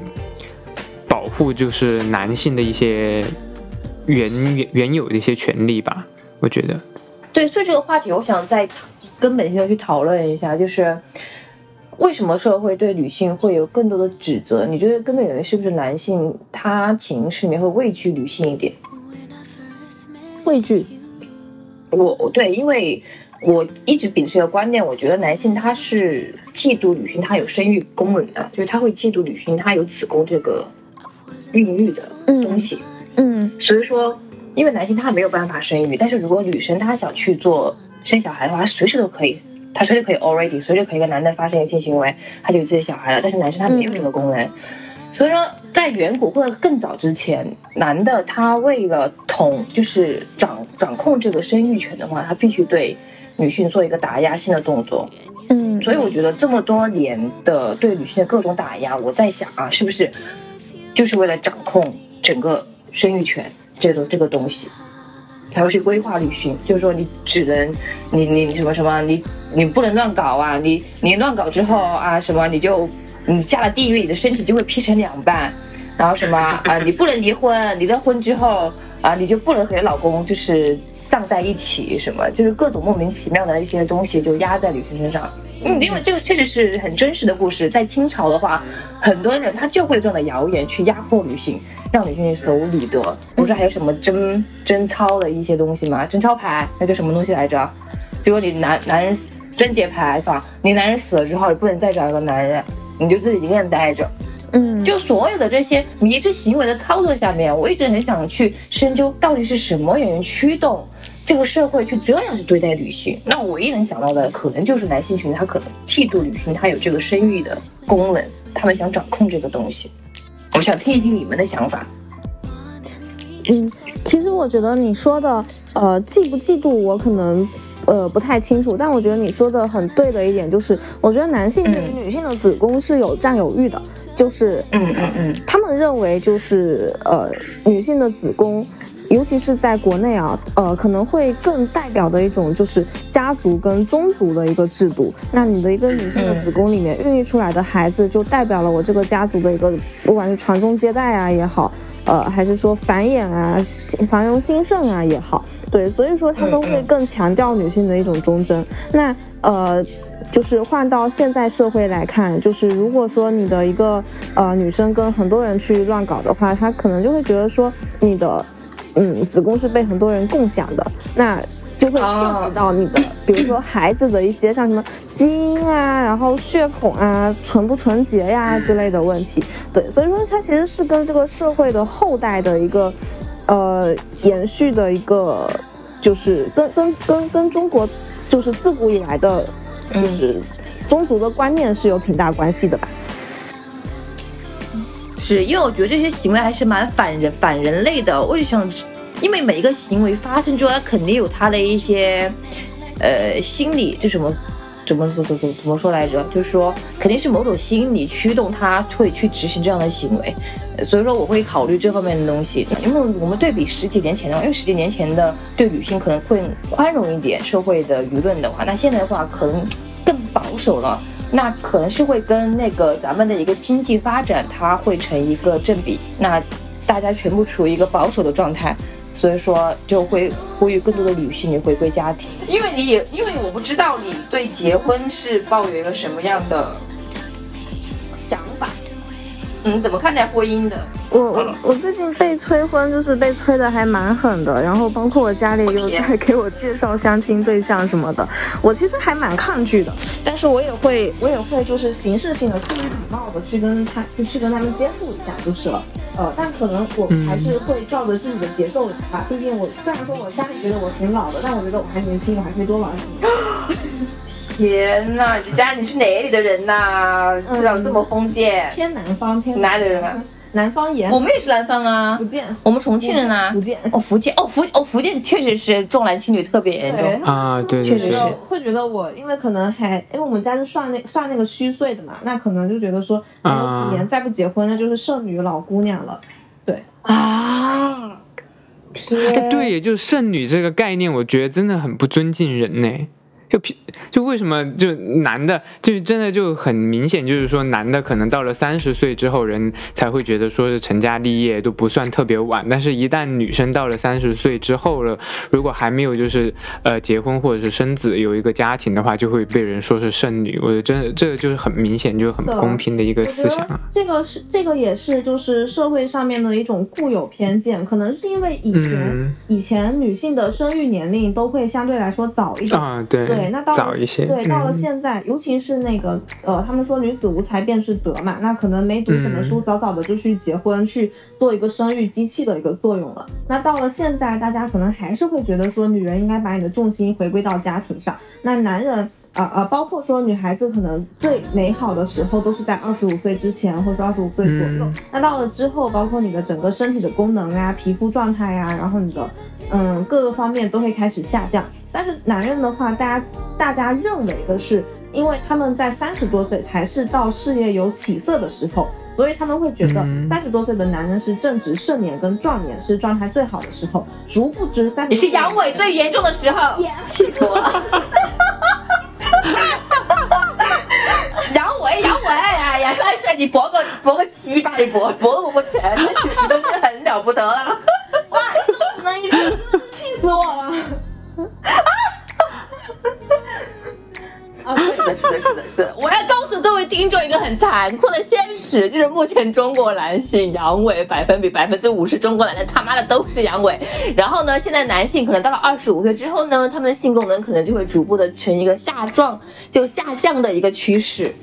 保护，就是男性的一些原原原有的一些权利吧。我觉得，对，所以这个话题我想再根本性的去讨论一下，就是为什么社会对女性会有更多的指责？你觉得根本原因是不是男性他潜意识里面会畏惧女性一点？畏惧，我我对，因为我一直秉持一个观念，我觉得男性他是嫉妒女性，他有生育功能的，就是他会嫉妒女性，她有子宫这个孕育的东西。嗯所以说，因为男性他没有办法生育，但是如果女生她想去做生小孩的话，她随时都可以，她随时可以 already，随时可以跟男的发生一些性行为，她就有自己的小孩了。但是男生他没有这个功能，所以说在远古或者更早之前，男的他为了统就是掌掌控这个生育权的话，他必须对女性做一个打压性的动作。嗯所以我觉得这么多年的对女性的各种打压，我在想啊，是不是就是为了掌控整个生育权这种这个东西，才会去规划女性，就是说你只能你你什么什么，你你不能乱搞啊，你你乱搞之后啊什么你就你下了地狱，你的身体就会劈成两半，然后什么啊你不能离婚，离了婚之后啊你就不能和你老公就是葬在一起，什么就是各种莫名其妙的一些东西就压在女性身上。嗯，因为这个确实是很真实的故事，在清朝的话，很多人他就会用这样的谣言去压迫女性，让女性去守礼德。不是还有什么贞贞操的一些东西吗？贞操牌那叫什么东西来着？就说你男男人贞节牌坊，你男人死了之后，你不能再找一个男人，你就自己一个人待着。嗯，就所有的这些迷之行为的操作下面，我一直很想去深究到底是什么原因驱动这个社会去这样去对待女性。那我唯一能想到的，可能就是男性群体他可能嫉妒女性，他有这个生育的功能，他们想掌控这个东西。我想听一听你们的想法。嗯，其实我觉得你说的，呃，嫉不嫉妒，我可能。呃，不太清楚，但我觉得你说的很对的一点就是，我觉得男性对于女性的子宫是有占有欲的，就是，嗯嗯嗯，他们认为就是呃，女性的子宫，尤其是在国内啊，呃，可能会更代表的一种就是家族跟宗族的一个制度。那你的一个女性的子宫里面孕育出来的孩子，就代表了我这个家族的一个，不管是传宗接代啊也好，呃，还是说繁衍啊、繁荣兴盛啊也好。对，所以说他都会更强调女性的一种忠贞。那呃，就是换到现在社会来看，就是如果说你的一个呃女生跟很多人去乱搞的话，她可能就会觉得说你的嗯子宫是被很多人共享的，那就会涉及到你的，比如说孩子的一些像什么基因啊，然后血统啊，纯不纯洁呀之类的问题。对，所以说它其实是跟这个社会的后代的一个。呃，延续的一个就是跟跟跟跟中国就是自古以来的，就是宗族的观念是有挺大关系的吧？是因为我觉得这些行为还是蛮反人反人类的。我就想？因为每一个行为发生之后，它肯定有它的一些呃心理，就什么。怎么怎怎怎怎么说来着？就是说，肯定是某种心理驱动他会去执行这样的行为，所以说我会考虑这方面的东西。因为我们对比十几年前的话，因为十几年前的对女性可能会宽容一点，社会的舆论的话，那现在的话可能更保守了。那可能是会跟那个咱们的一个经济发展，它会成一个正比。那大家全部处于一个保守的状态。所以说，就会呼吁更多的女性也回归家庭。因为你也，因为我不知道你对结婚是抱有一个什么样的。嗯，怎么看待婚姻的？我我我最近被催婚，就是被催的还蛮狠的。然后包括我家里又在给我介绍相亲对象什么的，我其实还蛮抗拒的。但是我也会，我也会就是形式性的、出于礼貌的去跟他，就去跟他们接触一下就是了。呃，但可能我还是会照着自己的节奏吧。毕竟我虽然说我家里觉得我挺老的，但我觉得我还年轻，我还可以多玩几年。天呐，你家你是哪里的人呐？长得这么封建，偏南方，偏哪里的人啊？南方言，我们也是南方啊，福建，我们重庆人啊，福建，哦福建，哦福哦福建确实是重男轻女特别严重。啊，对，确实是。会觉得我，因为可能还，因为我们家是算那算那个虚岁的嘛，那可能就觉得说，还有几年再不结婚，那就是剩女老姑娘了，对。啊，天，对，也就是剩女这个概念，我觉得真的很不尊敬人呢。就就为什么就男的就真的就很明显，就是说男的可能到了三十岁之后，人才会觉得说是成家立业都不算特别晚。但是，一旦女生到了三十岁之后了，如果还没有就是呃结婚或者是生子有一个家庭的话，就会被人说是剩女。我觉得真的这个就是很明显，就是很不公平的一个思想啊。这个是这个也是就是社会上面的一种固有偏见，可能是因为以前以前女性的生育年龄都会相对来说早一点啊，对。对，那到了对到了现在，尤其是那个呃，他们说女子无才便是德嘛，那可能没读什么书，早早的就去结婚，去做一个生育机器的一个作用了。那到了现在，大家可能还是会觉得说，女人应该把你的重心回归到家庭上。那男人啊啊，包括说女孩子可能最美好的时候都是在二十五岁之前，或者说二十五岁左右。那到了之后，包括你的整个身体的功能啊、皮肤状态呀，然后你的嗯各个方面都会开始下降。但是男人的话，大家大家认为的是，因为他们在三十多岁才是到事业有起色的时候，所以他们会觉得三十多岁的男人是正值盛年跟壮年，是状态最好的时候。殊不知三十也是阳痿最严重的时候，气死我了！你搏个搏个鸡巴，你搏搏都搏不起来，那其实都是很了不得了。哇，这么只能一次？气死我了！啊，是的，是的，是的，是的。我要告诉各位听众一个很残酷的现实，就是目前中国男性阳痿百分比百分之五十，中国男的他妈的都是阳痿。然后呢，现在男性可能到了二十五岁之后呢，他们的性功能可能就会逐步的呈一个下降，就下降的一个趋势。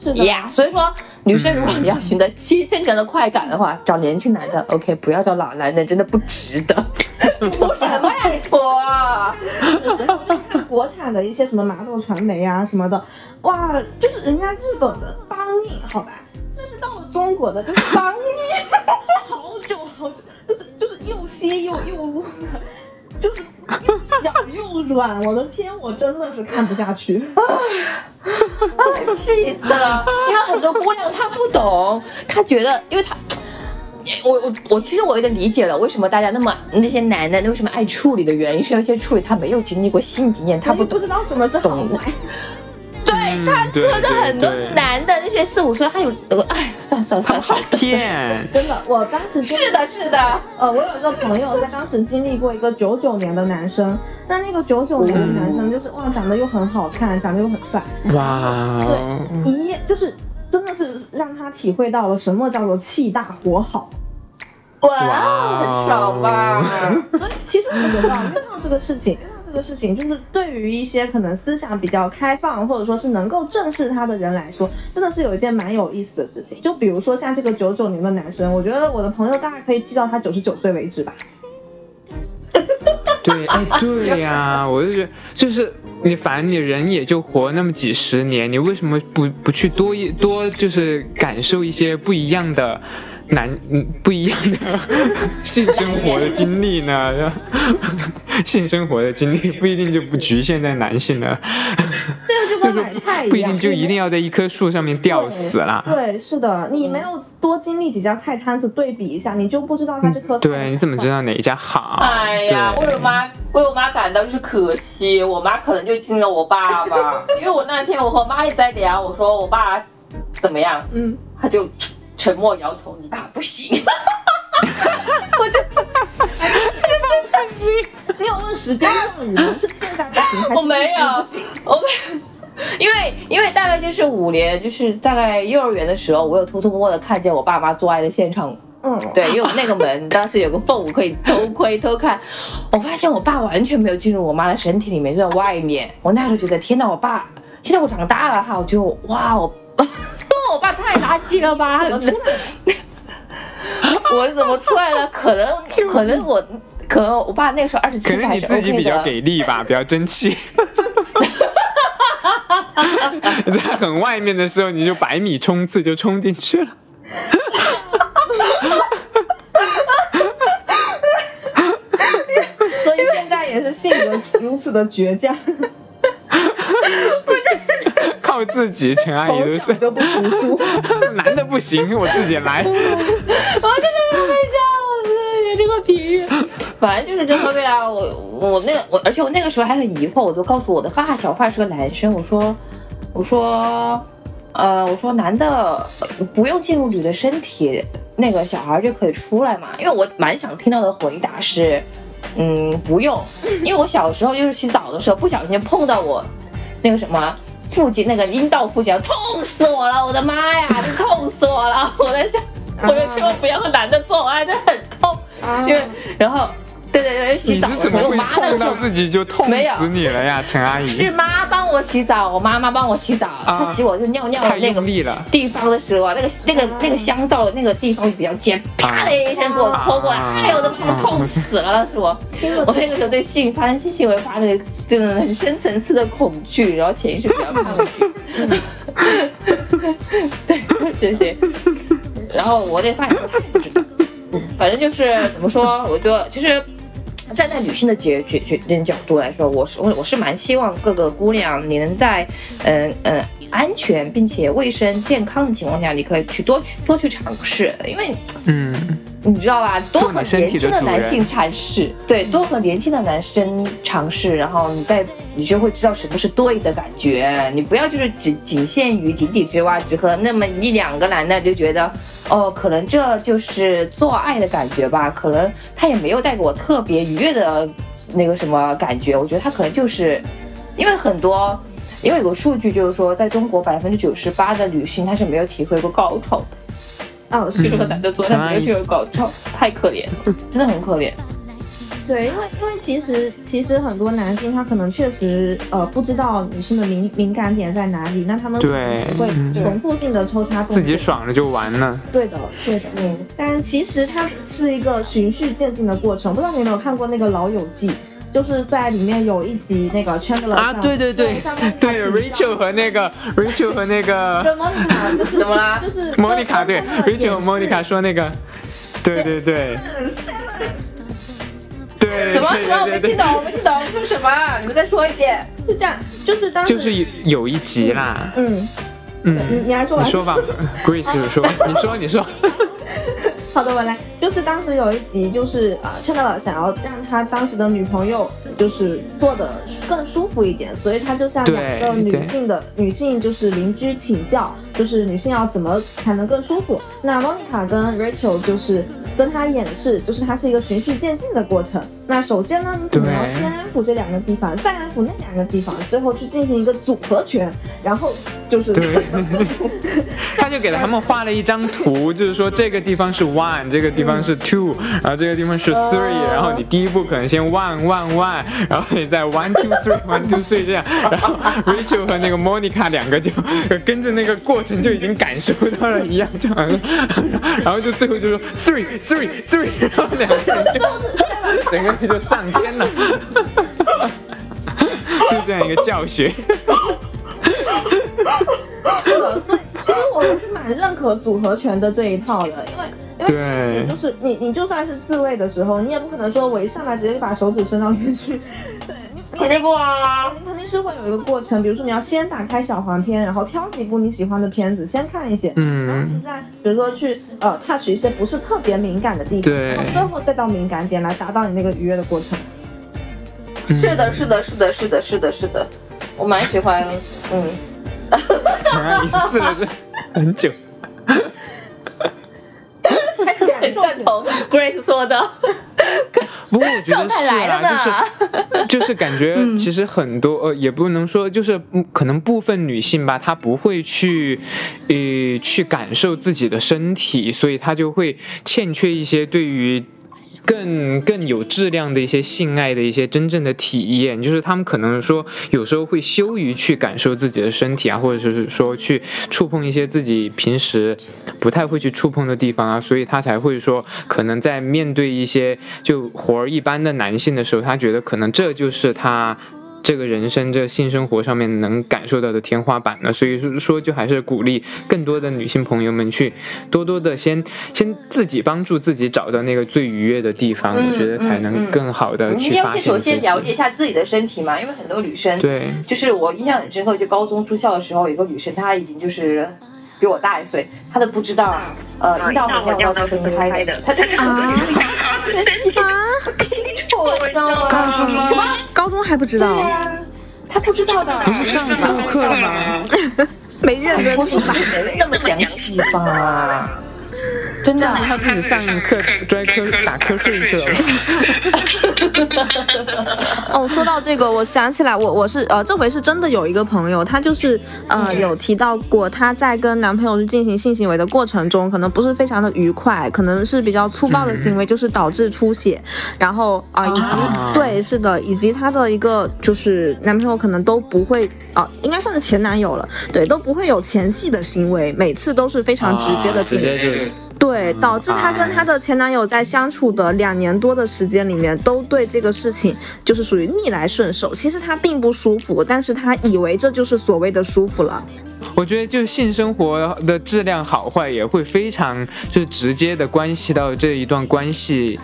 是的呀所以说女生如果你要寻得新鲜感的快感的话，找年轻男的，OK，不要找老男人，真的不值得。图什么呀你图？有时候去看国产的一些什么麻豆传媒啊什么的，哇，就是人家日本的帮你，好吧，但是到了中国的就是帮你，好久好久，就是就是又稀又又污的，就是又小又软，我的天，我真的是看不下去。气死了！因为很多姑娘她不懂，她觉得，因为她。我我我其实我有点理解了，为什么大家那么那些男的为什么爱处理的原因，是有些处理他没有经历过性经验，他不懂不知。道什么是好。对他对真的很多男的那些四五岁，他有得，哎，算算算算，骗。真的，我当时真是的，是的，呃，我有一个朋友，他当时经历过一个九九年的男生，但那个九九年的男生就是哇，长得又很好看，长得又很帅，哇哦，对，一夜就是真的是让他体会到了什么叫做气大活好。哇，很爽吧？所以其实我觉得啊约炮这个事情，这个事情，就是对于一些可能思想比较开放，或者说是能够正视他的人来说，真的是有一件蛮有意思的事情。就比如说像这个九九年的男生，我觉得我的朋友大概可以记到他九十九岁为止吧。对，哎，对呀、我就觉得，就是你，反正你人也就活那么几十年，你为什么不不去多一多，就是感受一些不一样的男，嗯，不一样的 性生活的经历呢？性生活的经历不一定就不局限在男性了，这个就跟就是买菜一样，不一定就一定要在一棵树上面吊死啦。对，是的，你没有多经历几家菜摊子对比一下，你就不知道它这颗菜。对，你怎么知？道哪一家好？哎呀，为我妈为我妈感到就是可惜，我妈可能就经了我爸爸，因为我那天我和我妈一直在聊，我说我爸怎么样，嗯，他就沉默摇头，你爸不行。你有问时间上的语文是现在不行我没有？我没，因为因为大概就是五年，就是大概幼儿园的时候，我有偷偷摸摸的看见我爸妈做爱的现场。嗯，对，因为我们那个门 当时有个缝，我可以偷窥偷看。我发现我爸完全没有进入我妈的身体里面，就在外面。我那时候觉得，天哪，我爸！现在我长大了哈，我就哇，我我爸太垃圾了吧！我怎么出来了？可能 可能我可能我爸那个时候二十七可能你自己比较。给力吧，比较争气。在很外面的时候，你就百米冲刺就冲进去了。所以现在也是性格如此的倔强，靠自己，陈阿姨从都是都不读书。男的不行，我自己来。我真的要被笑死！你这个比喻，反正就是这方面啊。我我那个我，而且我那个时候还很疑惑，我就告诉我的发小，发是个男生，我说我说呃我说男的呃不用进入女的身体，那个小孩就可以出来嘛？因为我蛮想听到的回答是，嗯不用，因为我小时候就是洗澡的时候不小心碰到我那个什么。附近那个阴道附近，痛死我了！我的妈呀，这痛死我了！我在想，我就千万不要和男的做爱，这很痛。因为然后，对对对，洗澡的时候，我妈那个时候自己就痛没死你了呀，陈阿姨？是妈帮我洗澡，我妈妈帮我洗澡，她洗我就尿尿的那个。地方的时候啊，那个那个那个香皂那个地方比较尖，啪的一声给我戳过来，啊哎呦我的妈，痛死了！是我，我那个时候对性发生性行为发生这种很深层次的恐惧，然后潜意识比较抗拒，对这些，然后我那发现说他也不知道，反正就是怎么说，我觉得其实。站在女性的角角角角度来说，我是我我是蛮希望各个姑娘你能在嗯嗯、安全并且卫生健康的情况下，你可以去多去多去尝试，因为嗯，你知道吧，多和年轻的男性尝试，对，多和年轻的男生尝试，然后你再你就会知道什么是对的感觉。你不要就是仅仅限于井底之蛙，只和那么一两个男的就觉得，哦，可能这就是做爱的感觉吧，可能他也没有带给我特别愉悦的那个什么感觉。我觉得他可能就是因为很多。因为有个数据就是说，在中国百分之九十八的女性她是没有体会过高潮的，哦，就是是个男的做，但没有体会过高潮，太可怜了，真的很可怜。对，因为因为其实其实很多男性他可能确实呃不知道女性的敏敏感点在哪里，那他们可能对会嗯。重复性的抽插自己爽了就完了。对的，对的，嗯，但其实它是一个循序渐进的过程。不知道你有没有看过那个《老友记》，就是在里面有一集那个 Chandler 啊，对对对。对，Rachel 和那个 Rachel 和那个对 Monica 就是怎么啦？就是莫妮卡，对 Rachel 和莫妮卡说那个，对对对，对，什么？什么？我没对。对对听懂，我没听懂，你说什么？你们再说一遍。是这样，就是当时就是有有一集啦，嗯，嗯，你你来说吧。你说吧，Grace 说，你说你说，好的，我来。就是当时有一集，就是啊，趁到了想要让他当时的女朋友就是坐的更舒服一点，所以他就向两个女性的女性就是邻居请教，就是女性要怎么才能更舒服。那 Monica 跟 Rachel 就是跟他演示，就是它是一个循序渐进的过程。那首先呢，你可能要先安抚这两个地方，再安抚那两个地方，最后去进行一个组合拳，然后就是对，他就给他们画了一张图，就是说这个地方是 one，这个地方是 two，然后这个地方是 three，然后你第一步可能先 one one one，然后你再 one two three one two three 这样，然后 Rachel 和那个 Monica 两个就跟着那个过程就已经感受到了一样，就好像，然后就最后就说 three three three，然后两个人就整个人就上天了，就这样一个教学。是的，所以其实我们是蛮认可组合拳的这一套的，因为因为对就是你你就算是自卫的时候，你也不可能说我一上来直接就把手指伸到里面去，对你肯定不啊。你肯定是会有一个过程，比如说你要先打开小黄片，然后挑几部你喜欢的片子先看一些，嗯然后你再比如说去呃 touch 一些不是特别敏感的地方，对然后最后再到敏感点来达到你那个愉悦的过程。是的，是的，是的，是的，是的，是的，我蛮喜欢，嗯，陈阿姨试了这很久。还是感受赞同 Grace 说的，不过我觉状得是 啦，就是就是感觉其实很多呃，也不能说就是嗯可能部分女性吧，她不会去呃去感受自己的身体，所以她就会欠缺一些对于。更更有质量的一些性爱的一些真正的体验，就是他们可能说有时候会羞于去感受自己的身体啊，或者是说去触碰一些自己平时不太会去触碰的地方啊，所以他才会说，可能在面对一些就活儿一般的男性的时候，他觉得可能这就是他。这个人生、这个性生活上面能感受到的天花板呢，所以说说就还是鼓励更多的女性朋友们去多多的先先自己帮助自己找到那个最愉悦的地方，嗯我觉得才嗯能嗯更好的你要先去发现自首先了解。一下自己的身体嘛，因为很多女生，对，就是我印象很深刻，就高中住校的时候，有个女生，她已经就是比我大一岁，他都不知道，呃，听到我尿道是分开的，她就是啊，清楚，你知道 吗？高中什么？高中还不知道，对呀，她不知道的，不是上上课吗？没认真不是那么详细吧？真的，他自己上课专科打瞌睡去了。哦，说到这个，我想起来，我我是呃，这回是真的有一个朋友，她就是呃有提到过，她在跟男朋友去进行性行为的过程中，可能不是非常的愉快，可能是比较粗暴的行为，就是导致出血，然后啊、以及、啊。对，是的，以及她的一个就是男朋友可能都不会啊、应该算是前男友了，对，都不会有前戏的行为，每次都是非常直接的啊直进行。接就对，导致她跟她的前男友在相处的两年多的时间里面，都对这个事情就是属于逆来顺受。其实她并不舒服，但是她以为这就是所谓的舒服了。我觉得就是性生活的质量好坏也会非常就是直接的关系到这一段关系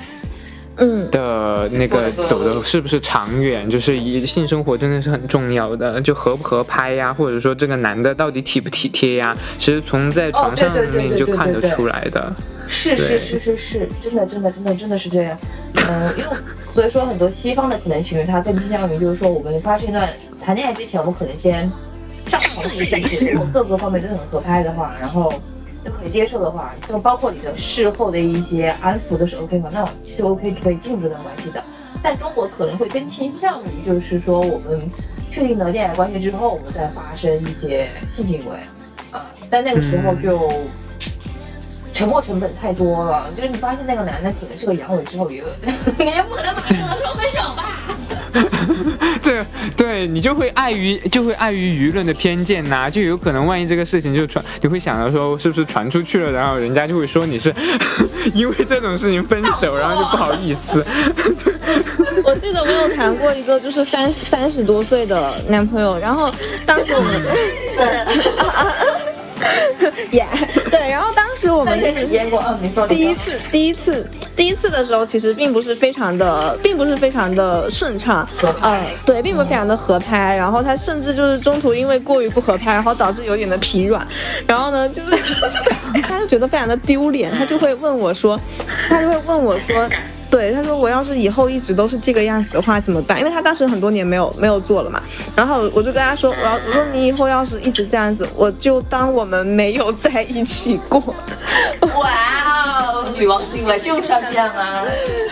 嗯，的那个走的是不是长远，就是一性生活真的是很重要的，就合不合拍呀，或者说这个男的到底体不体贴呀，其实从在床上面就看得出来的。是是是是是，真的真的真的真的是这样。嗯，因为所以说很多西方的可能情侣，他更倾向于就是说，我们发生一段谈恋爱之前，我们可能先上床试一试，如果各个方面都很合拍的话，然后都可以接受的话，就包括你的事后的一些安抚都是 OK 嘛，那就 OK 可以进入这段关系的。但中国可能会更倾向于就是说我们确定了恋爱关系之后，我们再发生一些性行为，啊，但那个时候就沉默成本太多了，就是你发现那个男的可能是个阳痿之后，也 你也不可能马上说分手吧？对对，你就会碍于就会碍于舆论的偏见呐、就有可能万一这个事情就传，你会想到说是不是传出去了，然后人家就会说你是 因为这种事情分手，然后就不好意思。我记得我有谈过一个就是三三十多岁的男朋友，然后当时我们 耶对，然后当时我们就是验过，嗯，你说第一次，第一次，第一次的时候，其实并不是非常的，并不是非常的顺畅，呃，对，并不是非常的合拍。然后他甚至就是中途因为过于不合拍，然后导致有点的疲软。然后呢，就是 他就觉得非常的丢脸，他就会问我说，他就会问我说。对，他说我要是以后一直都是这个样子的话怎么办？因为他当时很多年没有没有做了嘛。然后我就跟他说，我要我说你以后要是一直这样子，我就当我们没有在一起过。哇哦，女王心了就是要这样啊！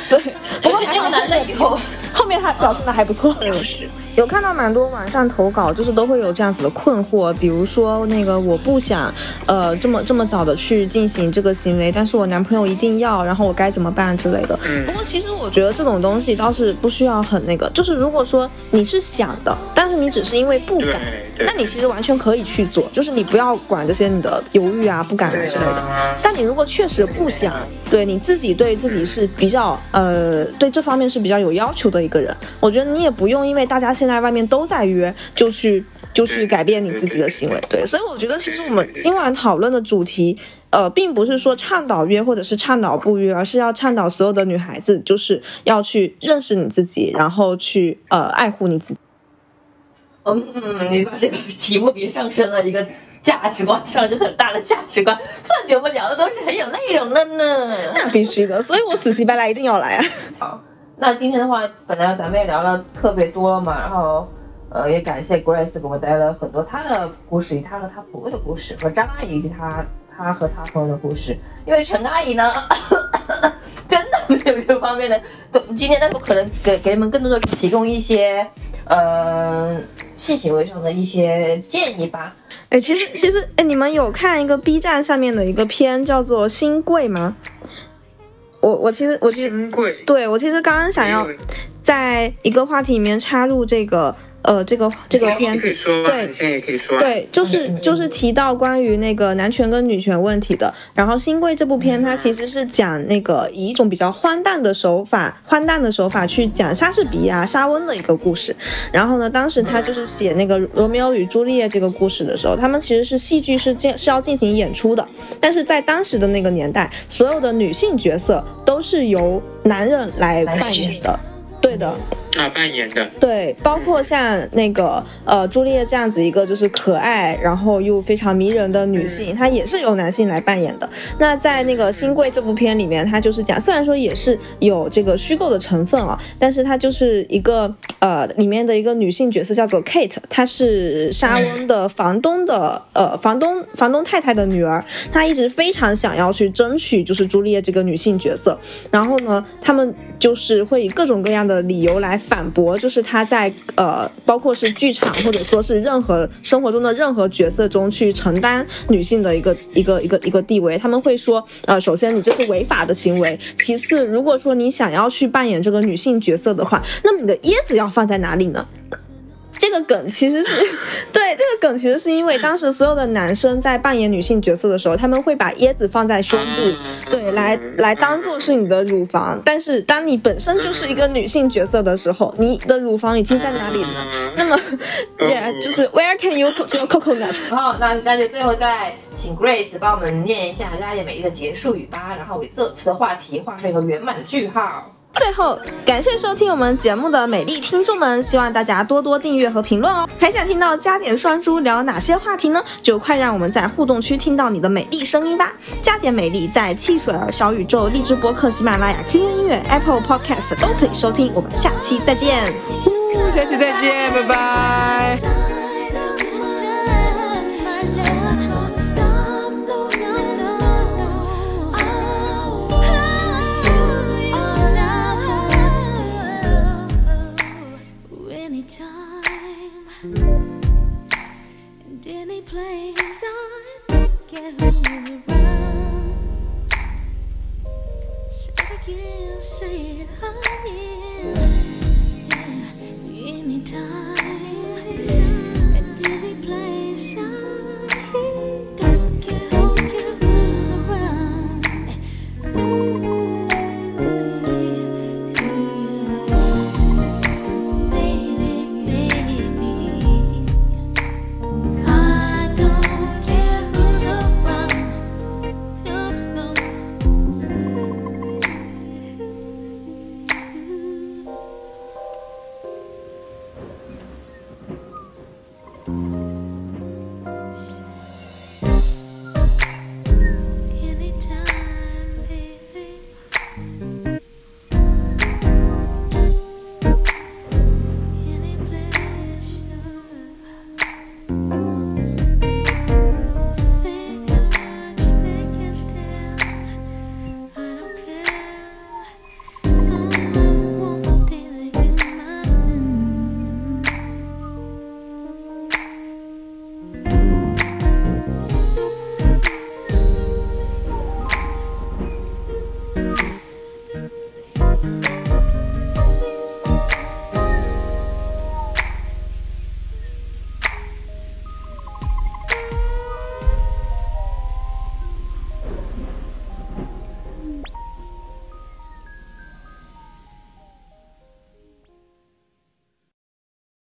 对，不 过就是那个男的以后。后面他表现的还不错。有看到蛮多网上投稿，就是都会有这样子的困惑，比如说那个我不想，呃，这么这么早的去进行这个行为，但是我男朋友一定要，然后我该怎么办之类的。不过其实我觉得这种东西倒是不需要很那个，就是如果说你是想的，但是你只是因为不敢，那你其实完全可以去做，就是你不要管这些你的犹豫啊、不敢啊之类的。但你如果确实不想，对你自己对自己是比较呃对这方面是比较有要求的一个人，我觉得你也不用因为大家现在外面都在约，就去就去改变你自己的行为。对，所以我觉得其实我们今晚讨论的主题。呃，并不是说倡导约或者是倡导不约，而是要倡导所有的女孩子，就是要去认识你自己，然后去呃爱护你自己。嗯，你把这个题目给上升了一个价值观上，就很大的价值观。突然觉得我们聊的都是很有内容的呢。那必须的，所以我死乞白赖一定要来啊！好，那今天的话，本来咱们也聊了特别多了嘛，然后呃，也感谢 Grace 给我们带来了很多她的故事，以及她和她朋友的故事，和张阿姨以及她她和她朋友的故事。因为陈阿姨呢，真的没有这方面的懂经验，但是我可能给给你们更多的提供一些呃性行为上的一些建议吧。哎，其实其实哎，你们有看一个 B 站上面的一个片叫做《新贵》吗？我我其实我其实新贵，对我其实刚刚想要在一个话题里面插入这个呃这个这个片子，对你现在也可以说啊。对，就是就是提到关于那个男权跟女权问题的。然后《新贵》这部片，它其实是讲那个以一种比较荒诞的手法，荒诞的手法去讲莎士比亚、莎翁的一个故事。然后呢，当时他就是写那个《罗密欧与朱丽叶》这个故事的时候，他们其实是戏剧是进是要进行演出的，但是在当时的那个年代，所有的女性角色都是由男人来扮演的。对的，啊，扮演的，对，包括像那个呃朱丽叶这样子一个就是可爱，然后又非常迷人的女性，她也是由男性来扮演的。那在那个《新贵》这部片里面，它就是讲，虽然说也是有这个虚构的成分啊，但是它就是一个呃里面的一个女性角色叫做 Kate，她是莎翁的房东的呃房东房东太太的女儿，她一直非常想要去争取就是朱丽叶这个女性角色，然后呢，他们就是会以各种各样的理由来反驳，就是他在呃，包括是剧场或者说是任何生活中的任何角色中去承担女性的一个一个一个一个地位。他们会说，呃，首先你这是违法的行为，其次，如果说你想要去扮演这个女性角色的话，那么你的椰子要放在哪里呢？这个梗其实是 对这个梗，其实是因为当时所有的男生在扮演女性角色的时候，他们会把椰子放在胸部，对，来来当做是你的乳房。但是当你本身就是一个女性角色的时候，你的乳房已经在哪里呢？那么，yeah，就是 Where can you put your coconut？然后，那那就最后再请 Grace 帮我们念一下《家业美丽》的结束语吧，然后为这次的话题画上一个圆满的句号。最后，感谢收听我们节目的美丽听众们，希望大家多多订阅和评论哦。还想听到加点双珠聊哪些话题呢？就快让我们在互动区听到你的美丽声音吧！加点美丽在汽水儿、小宇宙、荔枝播客、喜马拉雅、QQ 音乐、Apple Podcast 都可以收听。我们下期再见。下期再见，拜拜。